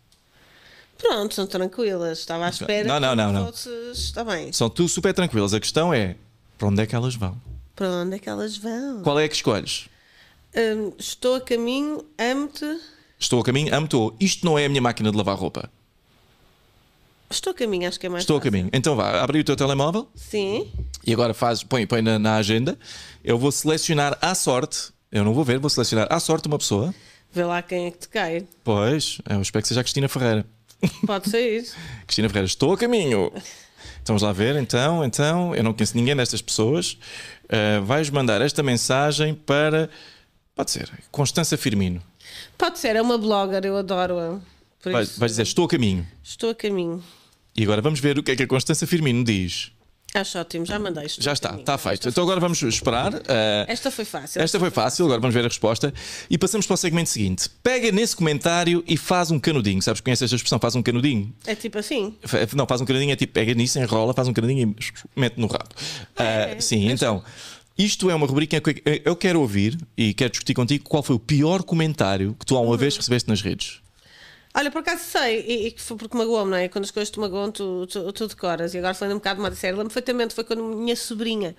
Pronto, são tranquilas. Estava à espera. Não, não, não, não. fosses- Está bem. São tudo super tranquilas. A questão é para onde é que elas vão? Para onde é que elas vão? Qual é que escolhes? Hum, estou a caminho, amo-te. Estou a caminho, amo-te ou isto não é a minha máquina de lavar roupa? Estou a caminho, acho que é mais Estou a fácil. caminho. Então vá, abre o teu telemóvel Sim. e agora faz, põe, põe na, na agenda. Eu vou selecionar à sorte, eu não vou ver, vou selecionar à sorte uma pessoa. Vê lá quem é que te cai. Pois, eu espero que seja a Cristina Ferreira. Pode sair. Cristina Ferreira, estou a caminho. Então vamos lá ver, então, então, eu não conheço ninguém destas pessoas. Uh, vais mandar esta mensagem para, pode ser, Constança Firmino. Pode ser, é uma blogger, eu adoro-a. Vais, dizer, estou a caminho. Estou a caminho. E agora vamos ver o que é que a Constança Firmino diz. Acho ótimo, já mandei. estou Já está, caminho. está feito. Então agora vamos esperar. uh, Esta foi fácil. Esta foi fácil, agora vamos ver a resposta. E passamos para o segmento seguinte. Pega nesse comentário e faz um canudinho. Sabes, conheces esta expressão? Faz um canudinho. É tipo assim. Não, faz um canudinho, é tipo, pega nisso, enrola, faz um canudinho e mete no rabo. Ah, sim, então. Isto é uma rubrica em que eu quero ouvir e quero discutir contigo qual foi o pior comentário que tu alguma vez recebeste nas redes. Olha, por acaso sei, e, e que foi porque magoou-me, não é? Quando as coisas te magoam, tu, tu, tu decoras. E agora falando um bocado de uma série, lembro perfeitamente, foi quando a minha sobrinha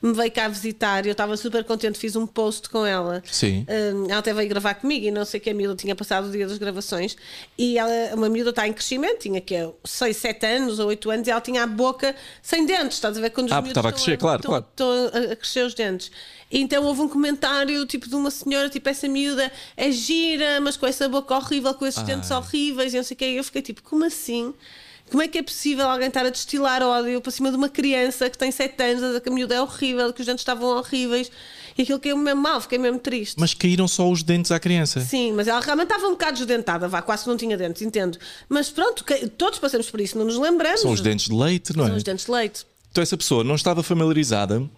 me veio cá visitar e eu estava super contente, fiz um post com ela. Sim. Hum, ela até veio gravar comigo e não sei que a miúda tinha passado o dia das gravações. E ela, uma miúda está em crescimento, tinha que 6, 7 anos ou 8 anos, e ela tinha a boca sem dentes, estás a ver? Quando os Ah, estava a crescer, claro, estão, claro. estão a crescer os dentes. Então houve um comentário tipo de uma senhora, tipo, essa miúda é gira, mas com essa boca horrível, com esses dentes horríveis, e não sei o que. E eu fiquei tipo, como assim? Como é que é possível alguém estar a destilar ódio para cima de uma criança que tem 7 anos, que a miúda é horrível, que os dentes estavam horríveis, e aquilo caiu-me mesmo mal, fiquei mesmo triste. Mas caíram só os dentes à criança. Sim, mas ela realmente estava um bocado desdentada, vá, quase não tinha dentes, entendo. Mas pronto, todos passamos por isso, não nos lembramos. São os dentes de leite, não é? São os dentes de leite. Então essa pessoa não estava familiarizada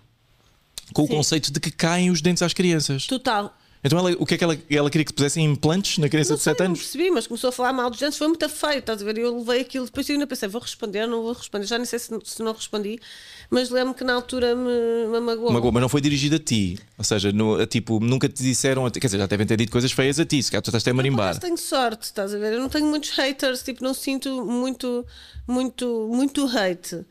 com o Sim. conceito de que caem os dentes às crianças. Total. Então ela, o que é que ela, ela queria que pusessem implantes na criança Não de sei, 7 não anos? percebi, mas começou a falar mal dos dentes, foi muito feio, estás a ver? Eu levei aquilo, depois eu ainda pensei, vou responder, não vou responder, já nem sei se, se não respondi, mas lembro que na altura me, me magoou. Magoa, mas não foi dirigido a ti. Ou seja, no- a- tipo, nunca te disseram. a ti- Quer dizer, já devem ter dito coisas feias a ti. Se calhar tu estás a marimbar. acaso tenho sorte, estás a ver? Eu não tenho muitos haters, tipo, não sinto muito, muito, muito hate.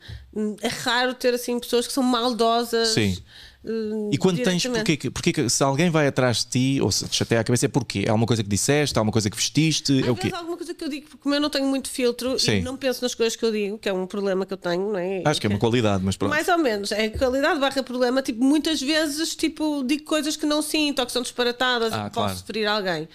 É raro ter assim pessoas que são maldosas. Sim. Eh, E quando tens, porquê, que- porquê se alguém vai atrás de ti ou se te chateia a cabeça, é porquê? É alguma coisa que disseste? É alguma coisa que vestiste? Às é o quê? alguma coisa que eu digo, porque como eu não tenho muito filtro Sim. e não penso nas coisas que eu digo, que é um problema que eu tenho, não é? Acho que é uma qualidade, mas pronto. Mais ou menos, é qualidade barra problema. Tipo, muitas vezes tipo, digo coisas que não sinto ou que são disparatadas, Ah, e que posso claro. ferir alguém.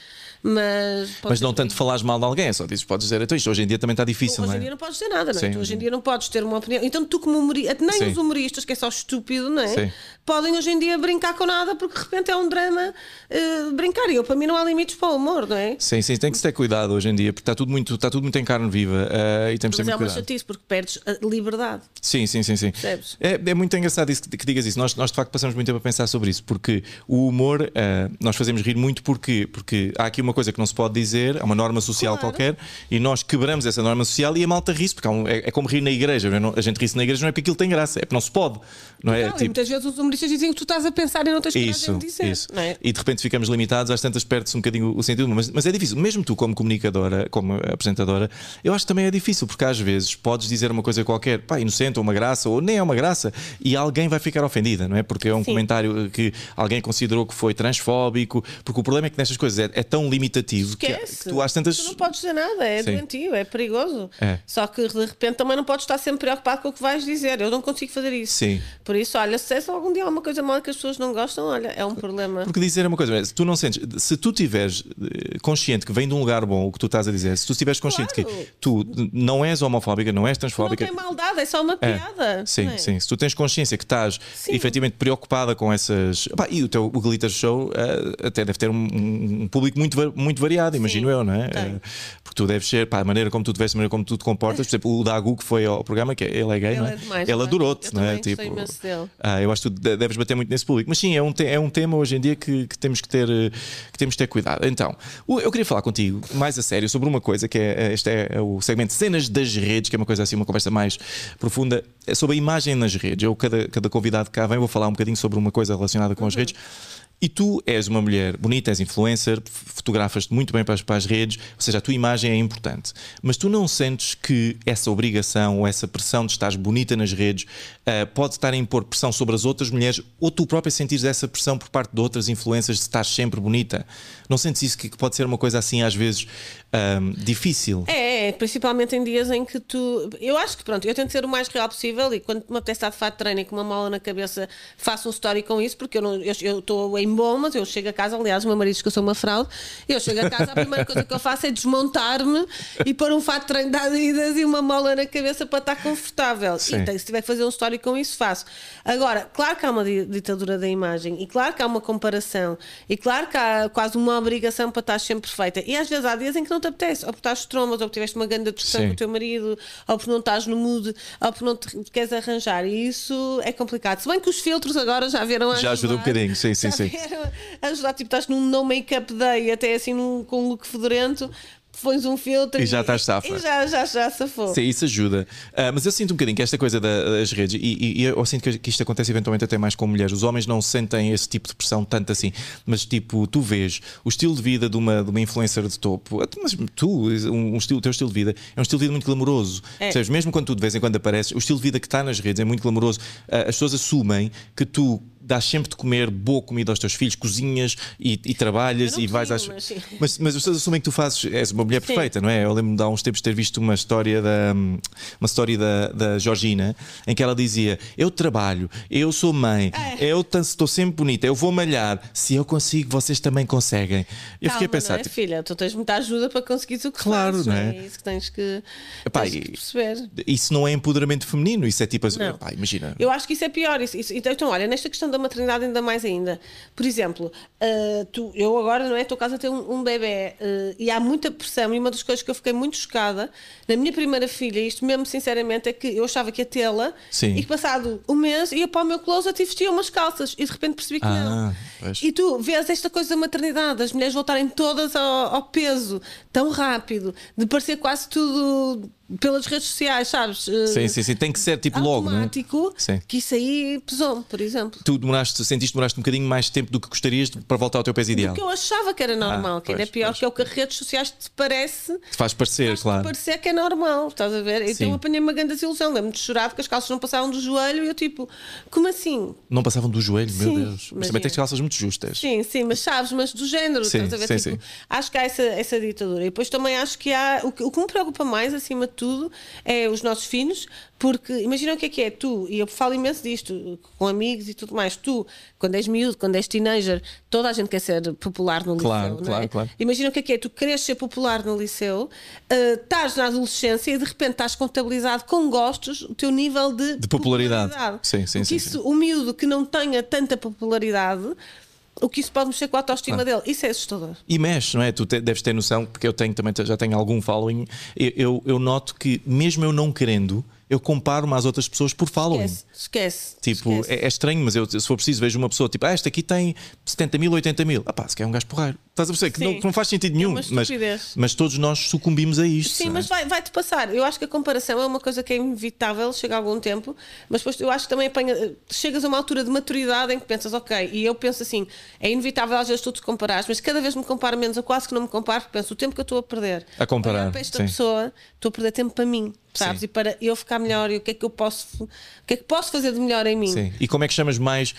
Mas, Mas não tanto falares mal de alguém, é só dizes, podes dizer, então isto hoje em dia também está difícil, Hoje não em é? dia não podes dizer nada, não é? Sim. Hoje em dia não podes ter uma opinião. Então tu, como humorista, nem Sim. os humoristas, que é só estúpido, não é? Sim. Podem hoje em dia brincar com nada porque de repente é um drama eh, brincar. E eu, para mim, não há limites para o humor, não é? Sim, sim, tem que se ter cuidado hoje em dia, porque está tudo muito, está tudo muito em carne viva eh, e temos de ter Mas é uma cuidado. chatice porque perdes a liberdade. Sim, sim, sim, sim. É, é muito engraçado isso que, que digas isso. Nós, nós de facto passamos muito tempo a pensar sobre isso, porque o humor, eh, nós fazemos rir muito porque, porque há aqui uma coisa que não se pode dizer, há uma norma social Claro. qualquer, e nós quebramos essa norma social e a malta ri-se, porque um- é, é como rir na igreja. não é? A gente ri-se na igreja não é porque aquilo tem graça, é porque não se pode. Não é? Não, e Tipo, muitas vezes os humoristas dizem que tu estás a pensar e não tens coragem isso, de dizer. isso. É? E de repente ficamos limitados, às tantas perde-se um bocadinho o sentido, mas, mas é difícil. Mesmo tu, como comunicadora, como apresentadora, eu acho que também é difícil, porque às vezes podes dizer uma coisa qualquer, pá, inocente ou uma graça, ou nem é uma graça, e alguém vai ficar ofendida, não é? Porque é um Sim. comentário que alguém considerou que foi transfóbico, porque o problema é que nestas coisas é, é tão limitativo que, Esquece. que tu às tantas. Tu não podes dizer nada, é Sim. doentio, é perigoso. É. Só que de repente também não podes estar sempre preocupado com o que vais dizer. Eu não consigo fazer isso. Sim. Por isso, olha, se é algum dia alguma coisa mal que as pessoas não gostam, olha, é um problema. Porque dizer é uma coisa, se tu não sentes, se tu tiveres eh, consciente que vem de um lugar bom o que tu estás a dizer, se tu estiveres consciente Claro. que tu não és homofóbica, não és Não transfóbica, tem maldade, é só uma É, piada. Sim, não é? sim. Se tu tens consciência que estás Sim. efetivamente preocupada com essas. Pá, e o teu o Glitter Show eh, até deve ter um, um público muito, muito variado, imagino eu, não é? tem. Eh, porque tu deves ser, pá, a maneira como tu te vestes, a maneira como tu te comportas. Por exemplo, o Dagu que foi ao programa, que é- ele é gay, Ele não é? é demais, ele é? adorou-te, não é? imenso dele. ah, eu acho que tu de- deves bater muito nesse público. Mas sim, é um, é um tema hoje em dia que, que temos que ter, eh, que temos que ter cuidado. Então, eu queria falar contigo mais a sério sobre uma coisa que é este é o segmento Cenas das Redes, que é uma coisa assim, uma conversa mais profunda é sobre a imagem nas redes. Eu, cada, cada convidado que cá vem, vou falar um bocadinho sobre uma coisa relacionada com as redes. E tu és uma mulher bonita, és influencer, fotografas-te muito bem para as, para as redes, ou seja, a tua imagem é importante. Mas tu não sentes que essa obrigação ou essa pressão de estares bonita nas redes uh, pode estar a impor pressão sobre as outras mulheres ou tu própria sentires essa pressão por parte de outras influências de estar sempre bonita? Não sentes isso que, pode ser uma coisa assim às vezes um, difícil? É, principalmente em dias em que tu. Eu acho que pronto, eu tento ser o mais real possível e quando me apetece estar de fato de treino e com uma mola na cabeça faço um story com isso, porque eu estou em bom, mas eu chego a casa, aliás, o meu marido diz que eu sou uma fraude, eu chego a casa, a primeira coisa que eu faço é desmontar-me e pôr um fato de treino de Adidas e uma mola na cabeça para estar confortável. Sim. E se tiver que fazer um story com isso, faço. Agora, claro que há uma ditadura da imagem e claro que há uma comparação e claro que há quase uma obrigação para estar sempre perfeita. E às vezes há dias em que não te apetece, ou porque estás trombas, ou porque tiveste uma grande discussão Sim. com o teu marido, ou porque não estás no mood, ou porque não te queres arranjar. E isso é complicado. Se bem que os filtros agora já vieram a Já ajuda um bocadinho, sim, sim, sim. a ajudar, tipo, estás num no make-up day, até assim num, com um look fedorento, pões um filtro E já estás safa. E já, já, já safou. Sim, isso ajuda. Ah, mas eu sinto um bocadinho que esta coisa da- das redes, e, e- eu sinto que, isto acontece eventualmente até mais com mulheres. Os homens não sentem esse tipo de pressão tanto assim. Mas, tipo, tu vês o estilo de vida de uma, de uma influencer de topo, até- mas tu, um, estilo, o teu estilo de vida é um estilo de vida muito glamouroso. É. Percebes? Mesmo quando tu de vez em quando apareces, o estilo de vida que está nas redes é muito glamouroso. Ah, as pessoas assumem que tu. Dás sempre de comer boa comida aos teus filhos, cozinhas e, e trabalhas e vais às. mas. Mas, mas as pessoas assumem que tu fazes, és uma mulher Sim. perfeita, não é? Eu lembro-me de há uns tempos ter visto uma história da uma história da, da Georgina em que ela dizia: Eu trabalho, eu sou mãe, É. eu estou sempre bonita, eu vou malhar. Se eu consigo, vocês também conseguem. Eu fiquei a Calma, pensar, não é, tipo, filha, tu tens muita ajuda para conseguir o que Claro, fazes, não é? é? isso que tens que, Epá, tens que perceber. isso não é empoderamento feminino, isso é tipo, as- Não. pá, imagina. Eu acho que isso é pior. Isso, isso- então, então, olha, nesta questão da maternidade, ainda mais ainda. Por exemplo, ah, tu, eu agora, não é? Estou casa a ter um, um bebê ah, e há muita pressão. E uma das coisas que eu fiquei muito chocada na minha primeira filha, isto mesmo sinceramente, é que eu achava que ia tê-la e que passado um mês ia para o meu closet e vestia umas calças e de repente percebi que Ah, não. pois. E tu vês esta coisa da maternidade, as mulheres voltarem todas ao, ao peso tão rápido, de parecer quase tudo pelas redes sociais, sabes? Ah, Sim, sim, sim, tem que ser tipo logo, não é? automático, Sim. que isso aí pesou por exemplo. Tu demoraste, sentiste que demoraste um bocadinho mais tempo do que gostarias para voltar ao teu peso ideal. Que eu achava que era normal, Ah, que ainda é pois, pior, pois. que é o que as redes sociais te parece Te faz parecer, faz-te claro. parecer que é normal, estás a ver? Então eu apanhei uma grande desilusão, lembro-me de chorar porque as calças não passavam do joelho e eu tipo, como assim? Não passavam do joelho, meu Sim, Deus. Mas também tens calças muito justas. Sim, sim, mas sabes, mas do género, Sim, estás a ver? sim, Tipo, sim. Acho que há essa, essa ditadura. E depois também acho que há. O que, o que me preocupa mais, acima de tudo, é os nossos filhos, porque imagina o que é que é tu, e eu falo imenso disto, com amigos e tudo mais, tu, quando és miúdo, quando és teenager, toda a gente quer ser popular no Claro, liceu. não é? claro, claro. Imagina o que é que é, tu queres ser popular no liceu, eh, estás na adolescência e de repente estás contabilizado com gostos o teu nível de, De popularidade. Sim, sim, Porque sim, isso, sim. o miúdo que não tenha tanta popularidade, o que isso pode mexer com a autoestima dele, isso é assustador. E mexe, não é? Tu te- deves ter noção, porque eu tenho também já tenho algum following. Eu, eu, eu noto que, mesmo eu não querendo, eu comparo-me às outras pessoas por following. Esquece, esquece. Tipo, esquece. é, é estranho, mas eu, se for preciso, vejo uma pessoa tipo, ah, esta aqui tem 70 mil, 80 mil. Ah, pá, se quer é um gajo porreiro. Estás a perceber? Que não, que não faz sentido nenhum. uma mas, mas todos nós sucumbimos a isto. Sim, é? mas vai- vai-te passar. Eu acho que a comparação é uma coisa que é inevitável, chega a algum tempo, mas depois eu acho que também apanha, chegas a uma altura de maturidade em que pensas, ok, e eu penso assim, é inevitável às vezes tu te comparares, mas cada vez me comparo menos, eu quase que não me comparo, porque penso, o tempo que eu estou a perder A comparar, olhar para esta sim. pessoa, estou a perder tempo para mim, sabes? Sim. E para eu ficar melhor, e o que é que eu posso, o que é que posso fazer de melhor em mim? Sim. E como é que chamas mais,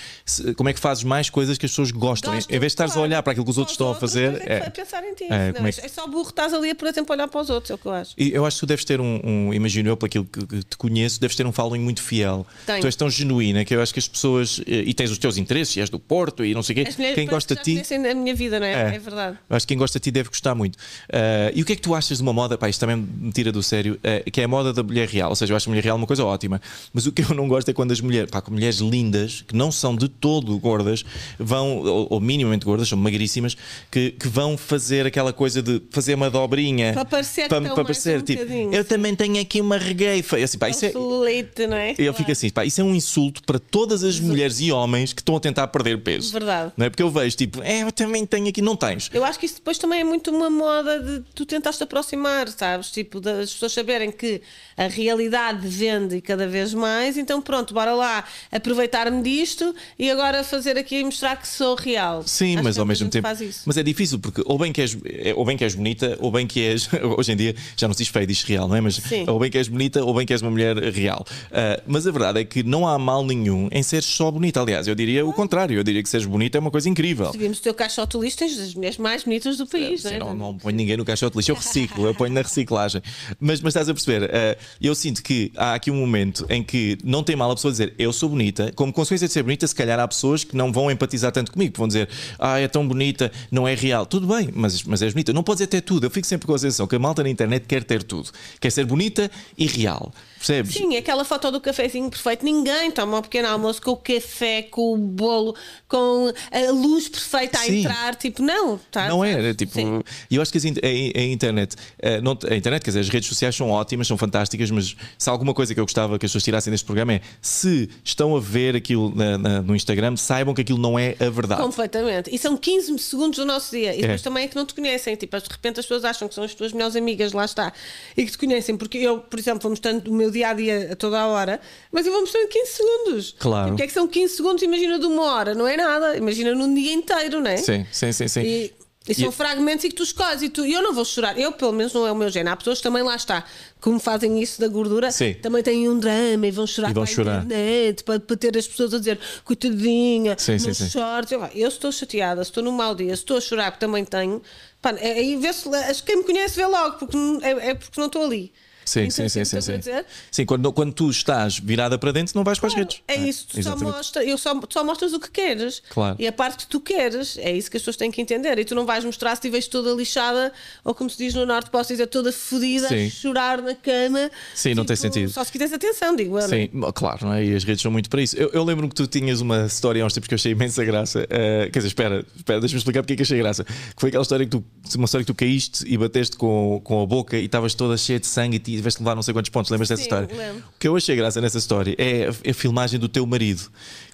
como é que fazes mais coisas que as pessoas gostam? Gosto, em vez de estares claro. a olhar para aquilo que os outros estão a fazer. Depois é que vai pensar em ti. É, Não, é é, que- só burro, estás ali tempo a olhar para os outros, é o que eu acho. E eu acho que tu deves ter um, um imagino eu, pelo aquilo que, te conheço, deves ter um following muito fiel. Tenho. Tu és tão genuína que eu acho que as pessoas. eh, E tens os teus interesses, e és do Porto e não sei o quê. Mulheres Quem gosta de ti. a minha vida, não é? É. É, verdade. Eu acho que quem gosta de ti deve gostar muito. Ah, e o que é que tu achas de uma moda? Pá, isto também me tira do sério, ah, que é a moda da mulher real. Ou seja, eu acho a mulher real uma coisa ótima. Mas o que eu não gosto é quando as mulheres, pá, com mulheres lindas, que não são de todo gordas, vão, ou, ou minimamente gordas, são magríssimas, que, que vão fazer aquela coisa de fazer uma dobrinha Para parecer para, para parecer um tipo, eu também tenho aqui uma regueifa. Eu, assim, pá, isso é, Celulite, não é? eu fico assim, pá, isso é um insulto para todas as mulheres e homens que estão a tentar perder peso. Verdade. Não é? Porque eu vejo, tipo, é, eu também tenho aqui, não tens. Eu acho que isso depois também é muito uma moda de tu tentaste aproximar, sabes? Tipo, das pessoas saberem que a realidade vende cada vez mais, então pronto, bora lá aproveitar-me disto e agora fazer aqui e mostrar que sou real. Sim, Acho mas que ao mesmo tempo. Faz isso. Mas é difícil porque ou bem que és, é, ou bem que és bonita, ou bem que és. Hoje em dia já não se diz feio, diz real, não é? Mas Sim. ou bem que és bonita, ou bem que és uma mulher real. Ah, mas a verdade é que não há mal nenhum em seres só bonita. Aliás, eu diria o contrário. Eu diria que seres bonita é uma coisa incrível. Se vimos o teu caixote lixo, tens as mulheres mais bonitas do país, Sim, não é? não, não ponho ninguém no caixote lixo, eu reciclo, eu ponho na reciclagem. Mas, mas estás a perceber, eh, eu sinto que há aqui um momento em que não tem mal a pessoa dizer eu sou bonita, como consequência de ser bonita, se calhar há pessoas que não vão empatizar tanto comigo, que vão dizer ah, é tão bonita, não é real. Tudo bem, mas, mas és bonita. Não podes é ter tudo. Eu fico sempre com a sensação que a malta na internet quer ter tudo. Quer ser bonita e real. Percebes? Sim, aquela foto do cafezinho perfeito. Ninguém toma um pequeno almoço com o café, com o bolo, com a luz perfeita a Sim. entrar. Tipo, não. Tá, Não é, tá. era tipo. Sim. E eu acho que in- a, a internet, eh, não- a internet, quer dizer, as redes sociais são ótimas, são fantásticas, mas se há alguma coisa que eu gostava que as pessoas tirassem deste programa é se estão a ver aquilo na- na- no Instagram, saibam que aquilo não é a verdade. Completamente. E são 15 segundos do nosso dia. E depois É. também é que não te conhecem. Tipo, de repente as pessoas acham que são as tuas melhores amigas, lá está. E que te conhecem. Porque eu, por exemplo, vou mostrando o meu dia a dia a toda a hora, mas eu vou mostrando 15 segundos. Claro. Porque é que são 15 segundos, imagina de uma hora, não é nada. Imagina num dia inteiro, não é? Sim, sim, sim, sim. E, e são E- fragmentos e que tu escolhes e tu, eu não vou chorar. Eu, pelo menos, não é o meu género. Há pessoas que também lá está, como fazem isso da gordura, Sim. também têm um drama e vão chorar E vão para chorar. internet para, para ter as pessoas a dizer coitadinha, Sim, sim, não sim. chores. Eu, eu estou chateada, estou num mau dia, estou a chorar, porque também tenho. Pá, é- aí vê-se, que quem me conhece vê logo, porque é, é porque não estou ali. Sim, sim, sim, o que sim, sim. dizer? Sim, quando, quando tu estás virada para dentro, não vais para as redes. É isso, tu só mostra, eu só, tu só mostras o que queres. Claro. E a parte que tu queres, é isso que as pessoas têm que entender. E tu não vais mostrar se estiveres toda lixada, ou como se diz no Norte, posso dizer toda fodida, Sim. a chorar na cama. Sim, não tem Tipo, sentido. Só se quiseres atenção, digo eu. não é? Sim, claro, não é? E as redes são muito para isso. Eu, eu lembro-me que tu tinhas uma história há uns tempos que eu achei imensa graça. Eh, quer dizer, espera, espera deixa-me explicar porque é que achei graça. Que foi aquela história que tu, uma história que tu caíste e bateste com, com a boca e estavas toda cheia de sangue e tiveste de levar não sei quantos pontos. Lembras dessa história? lembro. O que eu achei graça nessa história é a, a filmagem do teu marido.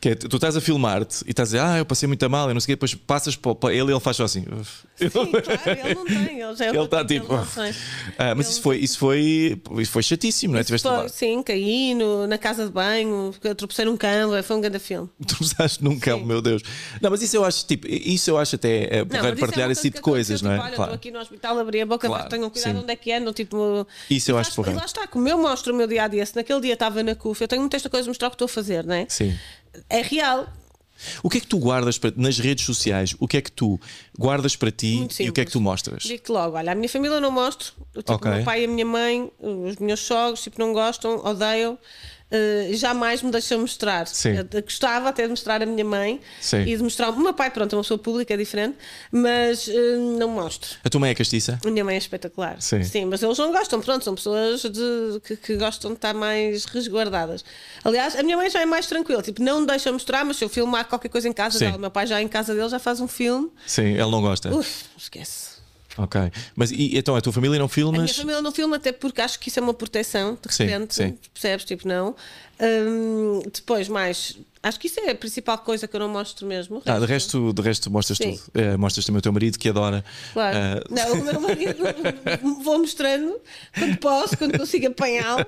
Que é, tu estás a filmar-te e estás a dizer, ah, eu passei muito mal, eu não sei o quê, depois passas para, ele e ele faz só assim. Sim, claro, ele não tem. Ele já é Ele está tipo. tem. Ah, mas Ele- isso foi, isso foi, isso foi chatíssimo, não é? Tiveste Foi, sim, caí no- na casa de banho, tropecei num cão, foi um grande filme. Tropeçaste num cão, meu Deus. Não, mas isso eu acho, tipo, isso eu acho até é, Não, partilhar é esse tipo de coisa coisas, não é? Tipo, olha, estou aqui no hospital, abri a boca, Claro, tenham cuidado sim. onde é que andam. Tipo, Isso eu E acho porreiro. Lá está, como eu mostro o meu dia a dia, se naquele dia estava na CUF, eu tenho muita esta coisa de mostrar o que estou a fazer, não é? Sim. É real. O que é que tu guardas para, nas redes sociais? O que é que tu guardas para ti e o que é que tu mostras? Digo-te logo, olha, a minha família eu não mostro. Tipo, Ok. o meu pai e a minha mãe, os meus sogros, tipo, não gostam, odeiam. Eh, jamais me deixam mostrar. Sim. Eu gostava até de mostrar a minha mãe Sim. e de mostrar. O meu pai, pronto, é uma pessoa pública, é diferente, mas eh, não mostro. A tua mãe é castiça? A minha mãe é espetacular. Sim. mas eles não gostam, pronto, são pessoas de- que, que gostam de estar mais resguardadas. Aliás, a minha mãe já é mais tranquila, tipo, não me deixa mostrar, mas se eu filmar qualquer coisa em casa Sim. dela, meu pai já em casa dele já faz um filme, Sim, ele não gosta. uf, esquece. Ok. Mas e, então a tua família não A filmas? minha família não filma, até porque acho que isso é uma proteção, de Sim, repente, sim. percebes? Tipo, não. Hum, depois, mais, acho que isso é a principal coisa que eu não mostro mesmo. O Ah, de resto, de resto mostras Sim. tudo. Eh, mostras também o teu marido que adora. Claro. eh, Não, o meu marido vou mostrando quando posso, quando consigo apanhá-lo.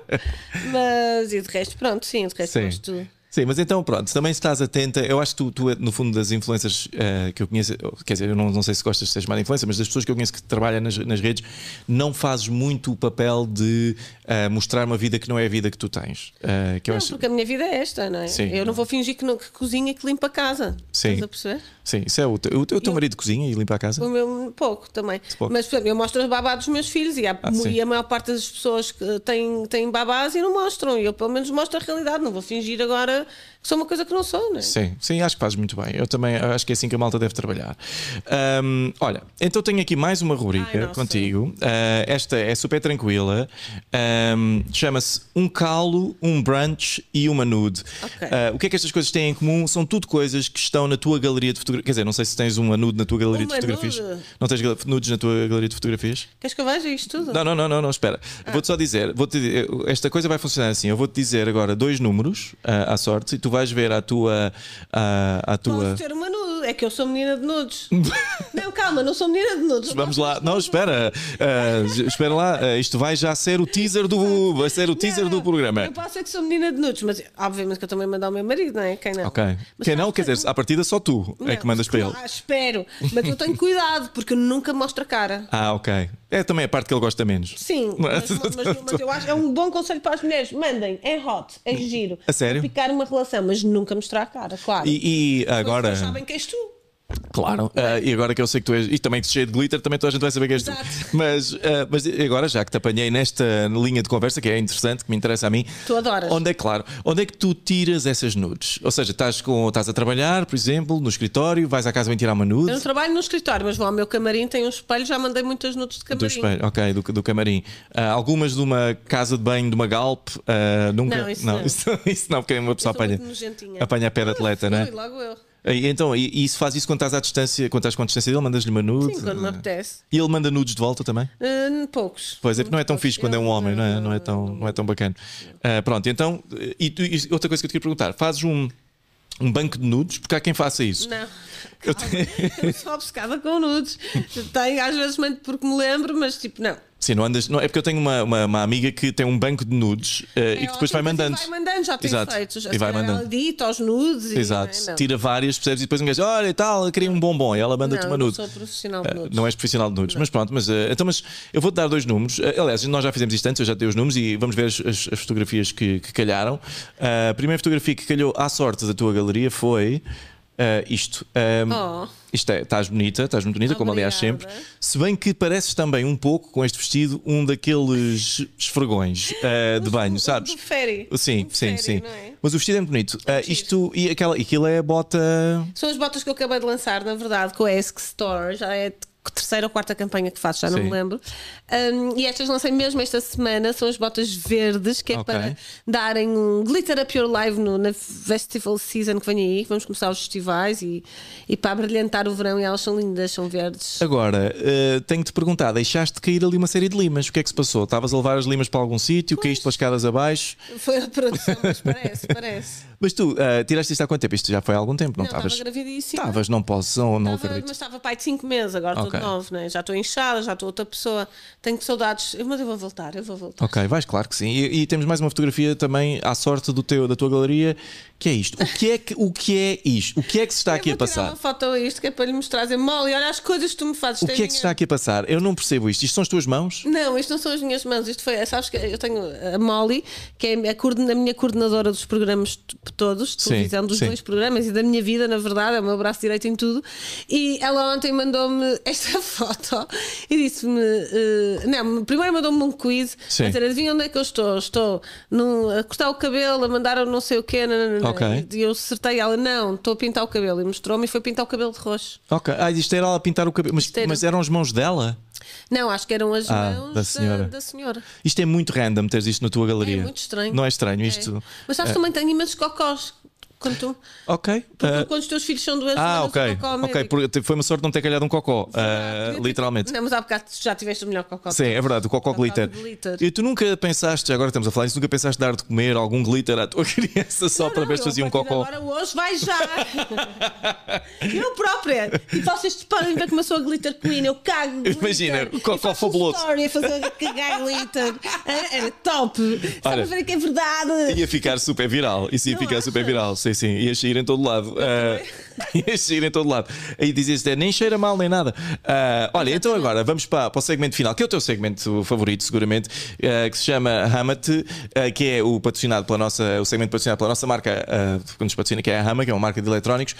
Mas e de resto, pronto, sim, de resto Sim. de tudo. Sim, mas então pronto, também estás atenta, eu acho que tu, tu, no fundo das influências eh, que eu conheço, quer dizer, eu não, não sei se gostas de ser chamada influência, mas das pessoas que eu conheço que trabalham nas, nas redes, não fazes muito o papel de eh, mostrar uma vida que não é a vida que tu tens. Eh, que Não, acho, porque a minha vida é esta, não é? Sim. Eu não vou fingir que, não, que cozinha e que limpa a casa. Sim. Estás a perceber? Sim, isso é o, teu- o, teu- Eu- marido cozinha e limpa a casa? O meu, pouco também. Pouco. Mas exemplo, eu mostro as babás dos meus filhos e, há- Ah, e a maior parte das pessoas que têm, têm babás e não mostram. E eu pelo menos mostro a realidade. Não vou fingir agora que sou uma coisa que não sou, não é? Sim, sim, acho que fazes muito bem. Eu também acho que é assim que a malta deve trabalhar. Ahm, olha, então tenho aqui mais uma rubrica Ai, contigo. Ah, esta é super tranquila. Ahm, Chama-se Um Calo, um Brunch e uma Nude. Ok. Ah, o que é que estas coisas têm em comum? São tudo coisas que estão na tua galeria de fotografias fotografias. Quer dizer, não sei se tens uma nude na tua galeria Uma de fotografias. nude? Não tens nudes na tua galeria de fotografias? Queres que eu veja isto tudo? Não, não, não, não, não espera. Ah. Vou-te só dizer, vou-te dizer, esta coisa vai funcionar assim. Eu vou-te dizer agora dois números ah, à sorte e tu vais ver a tua. ah, a tua... Posso ter uma nude. É que eu sou menina de nudes. não, calma, não sou menina de nudes. Vamos lá, não, espera, ah, espera lá, ah, isto vai já ser o teaser do, vai ser o teaser do programa. Eu posso ser que sou menina de nudes, mas obviamente que eu também mando ao meu marido, não é? Quem não? Ok. Mas Quem não, quer que- dizer, à partida só tu é Não, que mandas para ele. claro, espero. Mas eu tenho cuidado, porque eu nunca mostro a cara. Ah, ok. É também a parte que ele gosta menos. Sim, é? mas, mas- mas eu acho é um bom conselho para as mulheres. Mandem, é hot, é giro. A sério? Picar uma relação, mas nunca mostrar a cara, claro. E, e agora, Eles sabem que és tu. Claro, ah, e agora que eu sei que tu és, e também que cheio de glitter, também toda a gente vai saber que és tu. Mas, ah, mas agora, já que te apanhei nesta linha de conversa, que é interessante, que me interessa a mim, Tu adoras. onde é claro, onde é que tu tiras essas nudes? Ou seja, estás, com, estás a trabalhar, por exemplo, no escritório, vais à casa bem tirar uma nude? Eu não trabalho no escritório, mas vou ao meu camarim, tem um espelho, já mandei muitas nudes de Do camarim. espelho, ok, do, do camarim. Ah, algumas de uma casa de banho, de uma galp, nunca. Não, isso não. Isso, isso não, porque uma pessoa sou apanha, apanha a pé de atleta, não é? Logo eu. E, então, e, e isso faz isso quando estás à distância, quando estás com a distância dele, mandas-lhe uma nude? Sim, quando me apetece. E ele manda nudes de volta também? Hum, poucos. Pois é, porque não é tão fixe quando é um homem, não é, não é, tão, não é tão bacana. Ah, pronto, então, e, e outra coisa que eu te queria perguntar: fazes um, um banco de nudes? Porque há quem faça isso. Não. Eu te- eu sou obcecada com nudes. Tenho, às vezes porque me lembro, mas tipo, não. Sim, não andas. Não, é porque eu tenho uma, uma, uma amiga que tem um banco de nudes ah, e que depois vai mandando. Vai mandando, já tem Exato. feitos. E vai mandando. Ela dita aos nudes. e- Exato, não é? Não. tira várias, percebes? E depois um gajo, olha e tal, eu queria um bombom. E ela manda-te Não, uma eu não nude. sou profissional de Ah, nudes. Não és profissional de nudes, mas pronto, mas, ah, então, mas eu vou-te dar dois números. Aliás, nós já fizemos isto antes, eu já dei os números e vamos ver as, as- as fotografias que, que calharam. A primeira fotografia que calhou à sorte da tua galeria foi isto. Ah, Oh. Isto é, estás bonita, estás muito bonita, como aliás sempre. Se bem que pareces também um pouco, com este vestido, um daqueles esfregões ah, de banho, sabes? Do ferry. Sim, sim, ferry, sim. é? Mas o vestido é muito bonito. Giro. isto e aquela, aquilo é a bota. São as botas que eu acabei de lançar, na verdade, com a Esk Store. Já é terceira ou quarta campanha que faço, já não Sim. me lembro. Um, e estas lancei mesmo esta semana. São as botas verdes, que é Ok. para darem um glitter up your live no, na festival season que vem aí. que Vamos começar os festivais e, e para brilhantar o verão. E elas são lindas, são verdes. Agora, ah, tenho-te perguntar: deixaste cair ali uma série de limas. O que é que se passou? Estavas a levar as limas para algum sítio, caíste pelas escadas abaixo. Foi a produção, mas parece, parece. Mas tu ah, tiraste isto há quanto tempo? Isto já foi há algum tempo, não Não, estava estavas? gravidíssima. Estavas, não posso, não, não Estava- acredito. mas estava pai de 5 meses, agora estou Ok. de novo, né? já estou inchada, já estou outra pessoa. Tenho saudades, mas eu vou voltar, eu vou voltar. Ok, vais, claro que sim. E, e temos mais uma fotografia também à sorte do teu, da tua galeria, que é isto. O que é, que, o que é isto? O que é que se está aqui eu a vou tirar passar? uma foto a isto que é para lhe mostrar, dizer, Molly, olha as coisas que tu me fazes. O que é que se está aqui a passar? Eu não percebo isto. Isto são as tuas mãos? Não, isto não são as minhas mãos, isto foi, sabes que eu tenho a Molly, que é a, coorden- a minha coordenadora dos programas todos, de Sim, televisão, dos sim. dois programas e da minha vida, na verdade, é o meu braço direito em tudo. E ela ontem mandou-me esta foto e disse-me: eh, não, primeiro mandou-me um quiz, Sim. a dizer, adivinha onde é que eu estou? Estou num- a cortar o cabelo, a mandar não sei o quê, nananana. Ok. e eu acertei ela, não, estou a pintar o cabelo, e mostrou-me e foi pintar o cabelo de roxo. Ok. Ah, isto era ela a pintar o cabelo. Mas, era- mas eram as mãos dela? Não, acho que eram as Ah, mãos da senhora. da senhora. Isto é muito random teres isto na tua galeria. É muito estranho. Não é estranho isto? Mas sabes, também tenho imensos cocós. Quando, tu, Ok. porque Ah, quando os teus filhos são doentes, ah, ok. ao Ok, porque foi uma sorte não ter calhado um cocó. ter- literalmente. Não, mas há bocado já tiveste o melhor cocó. Sim, é verdade, o cocó Cocó glitter. glitter. E tu nunca pensaste, agora estamos a falar isso, nunca pensaste dar de comer algum glitter à tua criança só para ver se fazia um cocó? Agora hoje vai já. eu própria. E podem ver como eu sou a glitter queen. Eu cago. glitter. Imagina, o cocó E faço fabuloso. Um story a fazer cagar glitter. Era- Era top. Estava Olha, a ver que é verdade. Ia ficar super viral. Isso ia Não ficar super achas? viral. Sim, sim. Ia sair em todo lado. Ah, ia sair em todo lado. Aí dizias nem cheira mal nem nada. Ah, olha, então agora vamos para, para o segmento final, que é o teu segmento favorito, seguramente, ah, que se chama Hamat, ah, que é o patrocinado pela nossa, o segmento patrocinado pela nossa marca que nos patrocina, que é a Hama, que é uma marca de eletrónicos.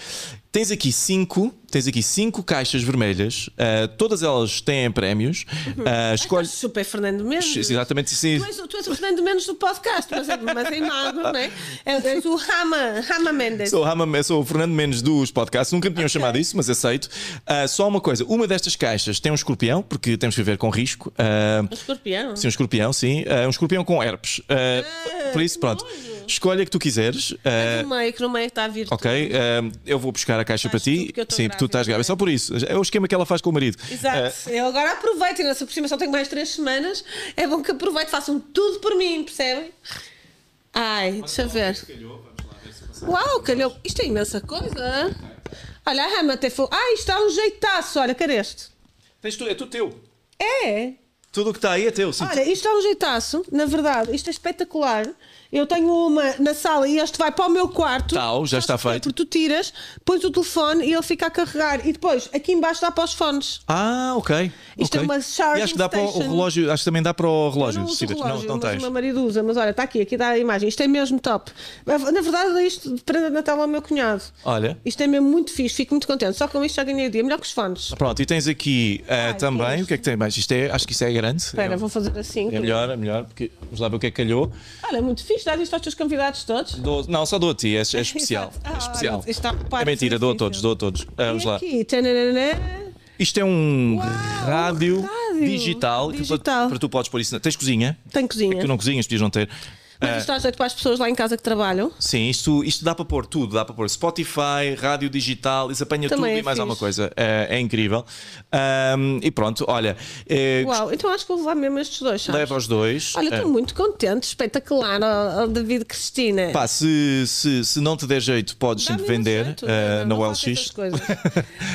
Tens aqui cinco, tens aqui cinco caixas vermelhas, todas elas têm prémios. Ah, escolhe. Estás super Fernando Mendes. Exatamente, sim. Tu és, tu és o Fernando Mendes do podcast, mas, é- mas em mago, não é? És, és o Rama, Rama Mendes. Sou Rama, sou o Fernando Mendes dos podcasts, nunca me tinham chamado isso, mas aceito. Ah, só uma coisa: uma destas caixas tem um escorpião, porque temos que viver com risco. Ah, O escorpião. sim, um escorpião, sim. Ah, um escorpião com herpes. Ah, por isso, pronto. escolha que tu quiseres. eh, No meio, que no meio está a vir. Ok, eu vou buscar a caixa para ti. porque Sim, porque tu estás grávida. É só por isso. É o esquema que ela faz com o marido. Exato. Eu agora aproveito, e nessa por cima só tenho mais três semanas. É bom que aproveite, façam tudo por mim, percebem? Ai, deixa eu ver. Uau, calhou. Isto é imensa coisa. Olha, a rama até foi. Ah, isto dá um jeitaço. Olha, cadê este? Tens tu- é tudo teu. É. Tudo o que está aí é teu. Sim. Olha, isto dá um jeitaço. Na verdade, isto é espetacular. Eu tenho uma na sala e este vai para o meu quarto. Tal, já está feito. Tu tiras, pões o telefone e ele fica a carregar. E depois, aqui embaixo dá para os fones. Ah, ok. Isto é ok. uma charging E acho que dá para o station. relógio. Acho que também dá para o Eu relógio. não uso relógio, não, não mas tens. o meu marido usa, mas olha, está aqui, aqui dá a imagem. Isto é mesmo top. Na verdade, isto de prenda de Natal ao meu cunhado. Olha. Isto é mesmo muito fixe, fico muito contente. Só com isto já ganhei o dia, melhor que os fones. Pronto, e tens aqui eh, Ai, também. O que é que tem mais? Isto é, acho que isso é grande. Espera, é, vou fazer assim. é melhor, é melhor. Porque, vamos lá ver o que é que calhou. Olha, muito fixe, dá isto aos teus convidados todos. Dou- não, só dou a ti. É, é especial. Exato. Ah, é especial. olha, está- pá, é mentira, dou a todos, dou a todos. Ah, vamos lá. aqui, tananana. Isto é um rádio, rádio digital, que digital. para, tu podes pôr isso. na- Tens cozinha? Tem cozinha. É tu não cozinhas, podias não ter. Mas Ah, isto dá jeito para as pessoas lá em casa que trabalham. Sim, isto, isto dá para pôr tudo, dá para pôr Spotify, rádio digital, isso apanha Também tudo é e mais fixe. alguma coisa. É, é incrível. Ahm, e pronto, olha, eh, Uau, então acho que vou levar mesmo estes dois, sabes? leva os dois. Olha, estou muito contente, espetacular, ó, ó, David Cristina. pá, se, se, se não te der jeito, podes sempre vender jeito. Não, na OLX.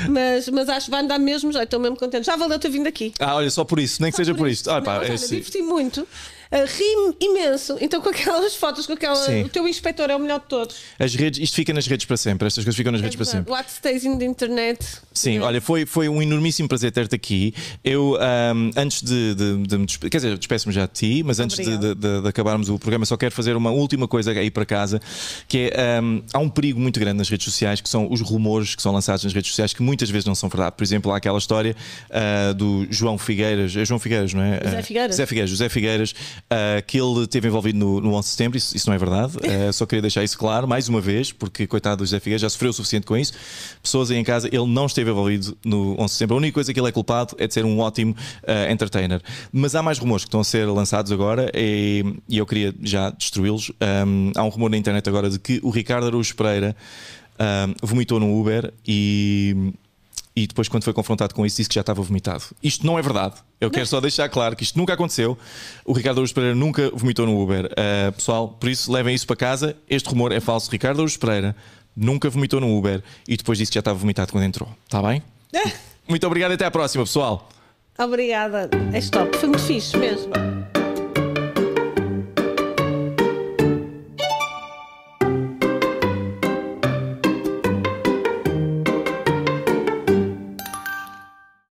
mas, mas acho que vai-me dar mesmo jeito, estou mesmo contente. Já valeu ter vindo aqui. Ah, olha, só por isso, nem que seja por isto. isto. Ah, pá, Não, é olha, assim. diverti muito. Uh, ri imenso. Então, com aquelas fotos, com aquela. Sim. O teu inspetor é o melhor de todos. As redes, isto fica nas redes para sempre, estas coisas ficam nas redes para sempre. What stays in the internet. Sim, olha, foi, foi um enormíssimo prazer ter-te aqui. Eu, ahm, antes de, de, de me despedir, quer dizer, despeço-me já de ti, mas antes de, de- de- acabarmos o programa, só quero fazer uma última coisa aí para casa, que é, ahm, há um perigo muito grande nas redes sociais, que são os rumores que são lançados nas redes sociais, que muitas vezes não são verdade. Por exemplo, há aquela história ah, do João Figueiras, é João Figueiras, não é? José Ah, Figueiras. José Figueiras, José Figueiras, ah, que ele esteve envolvido no, no 11 de setembro, isso, isso não é verdade. Ah, só queria deixar isso claro, mais uma vez, porque coitado do José Figueiras já sofreu o suficiente com isso. Pessoas aí em casa, ele não esteve envolvido no 11 de setembro. A única coisa que ele é culpado é de ser um ótimo ah, entertainer. Mas há mais rumores que estão a ser lançados agora e, e eu queria já destruí-los. Um, há um rumor na internet agora de que o Ricardo Araújo Pereira um, vomitou no Uber e e depois, quando foi confrontado com isso, disse que já estava vomitado. Isto não é verdade. Eu quero só deixar claro que isto nunca aconteceu. O Ricardo Araújo Pereira nunca vomitou no Uber. Uh, pessoal, por isso levem isso para casa. Este rumor é falso. Ricardo Araújo Pereira nunca vomitou no Uber e depois disse que já estava vomitado quando entrou. Está bem? Muito obrigado e até à próxima, pessoal. Obrigada. És top. Foi muito fixe mesmo.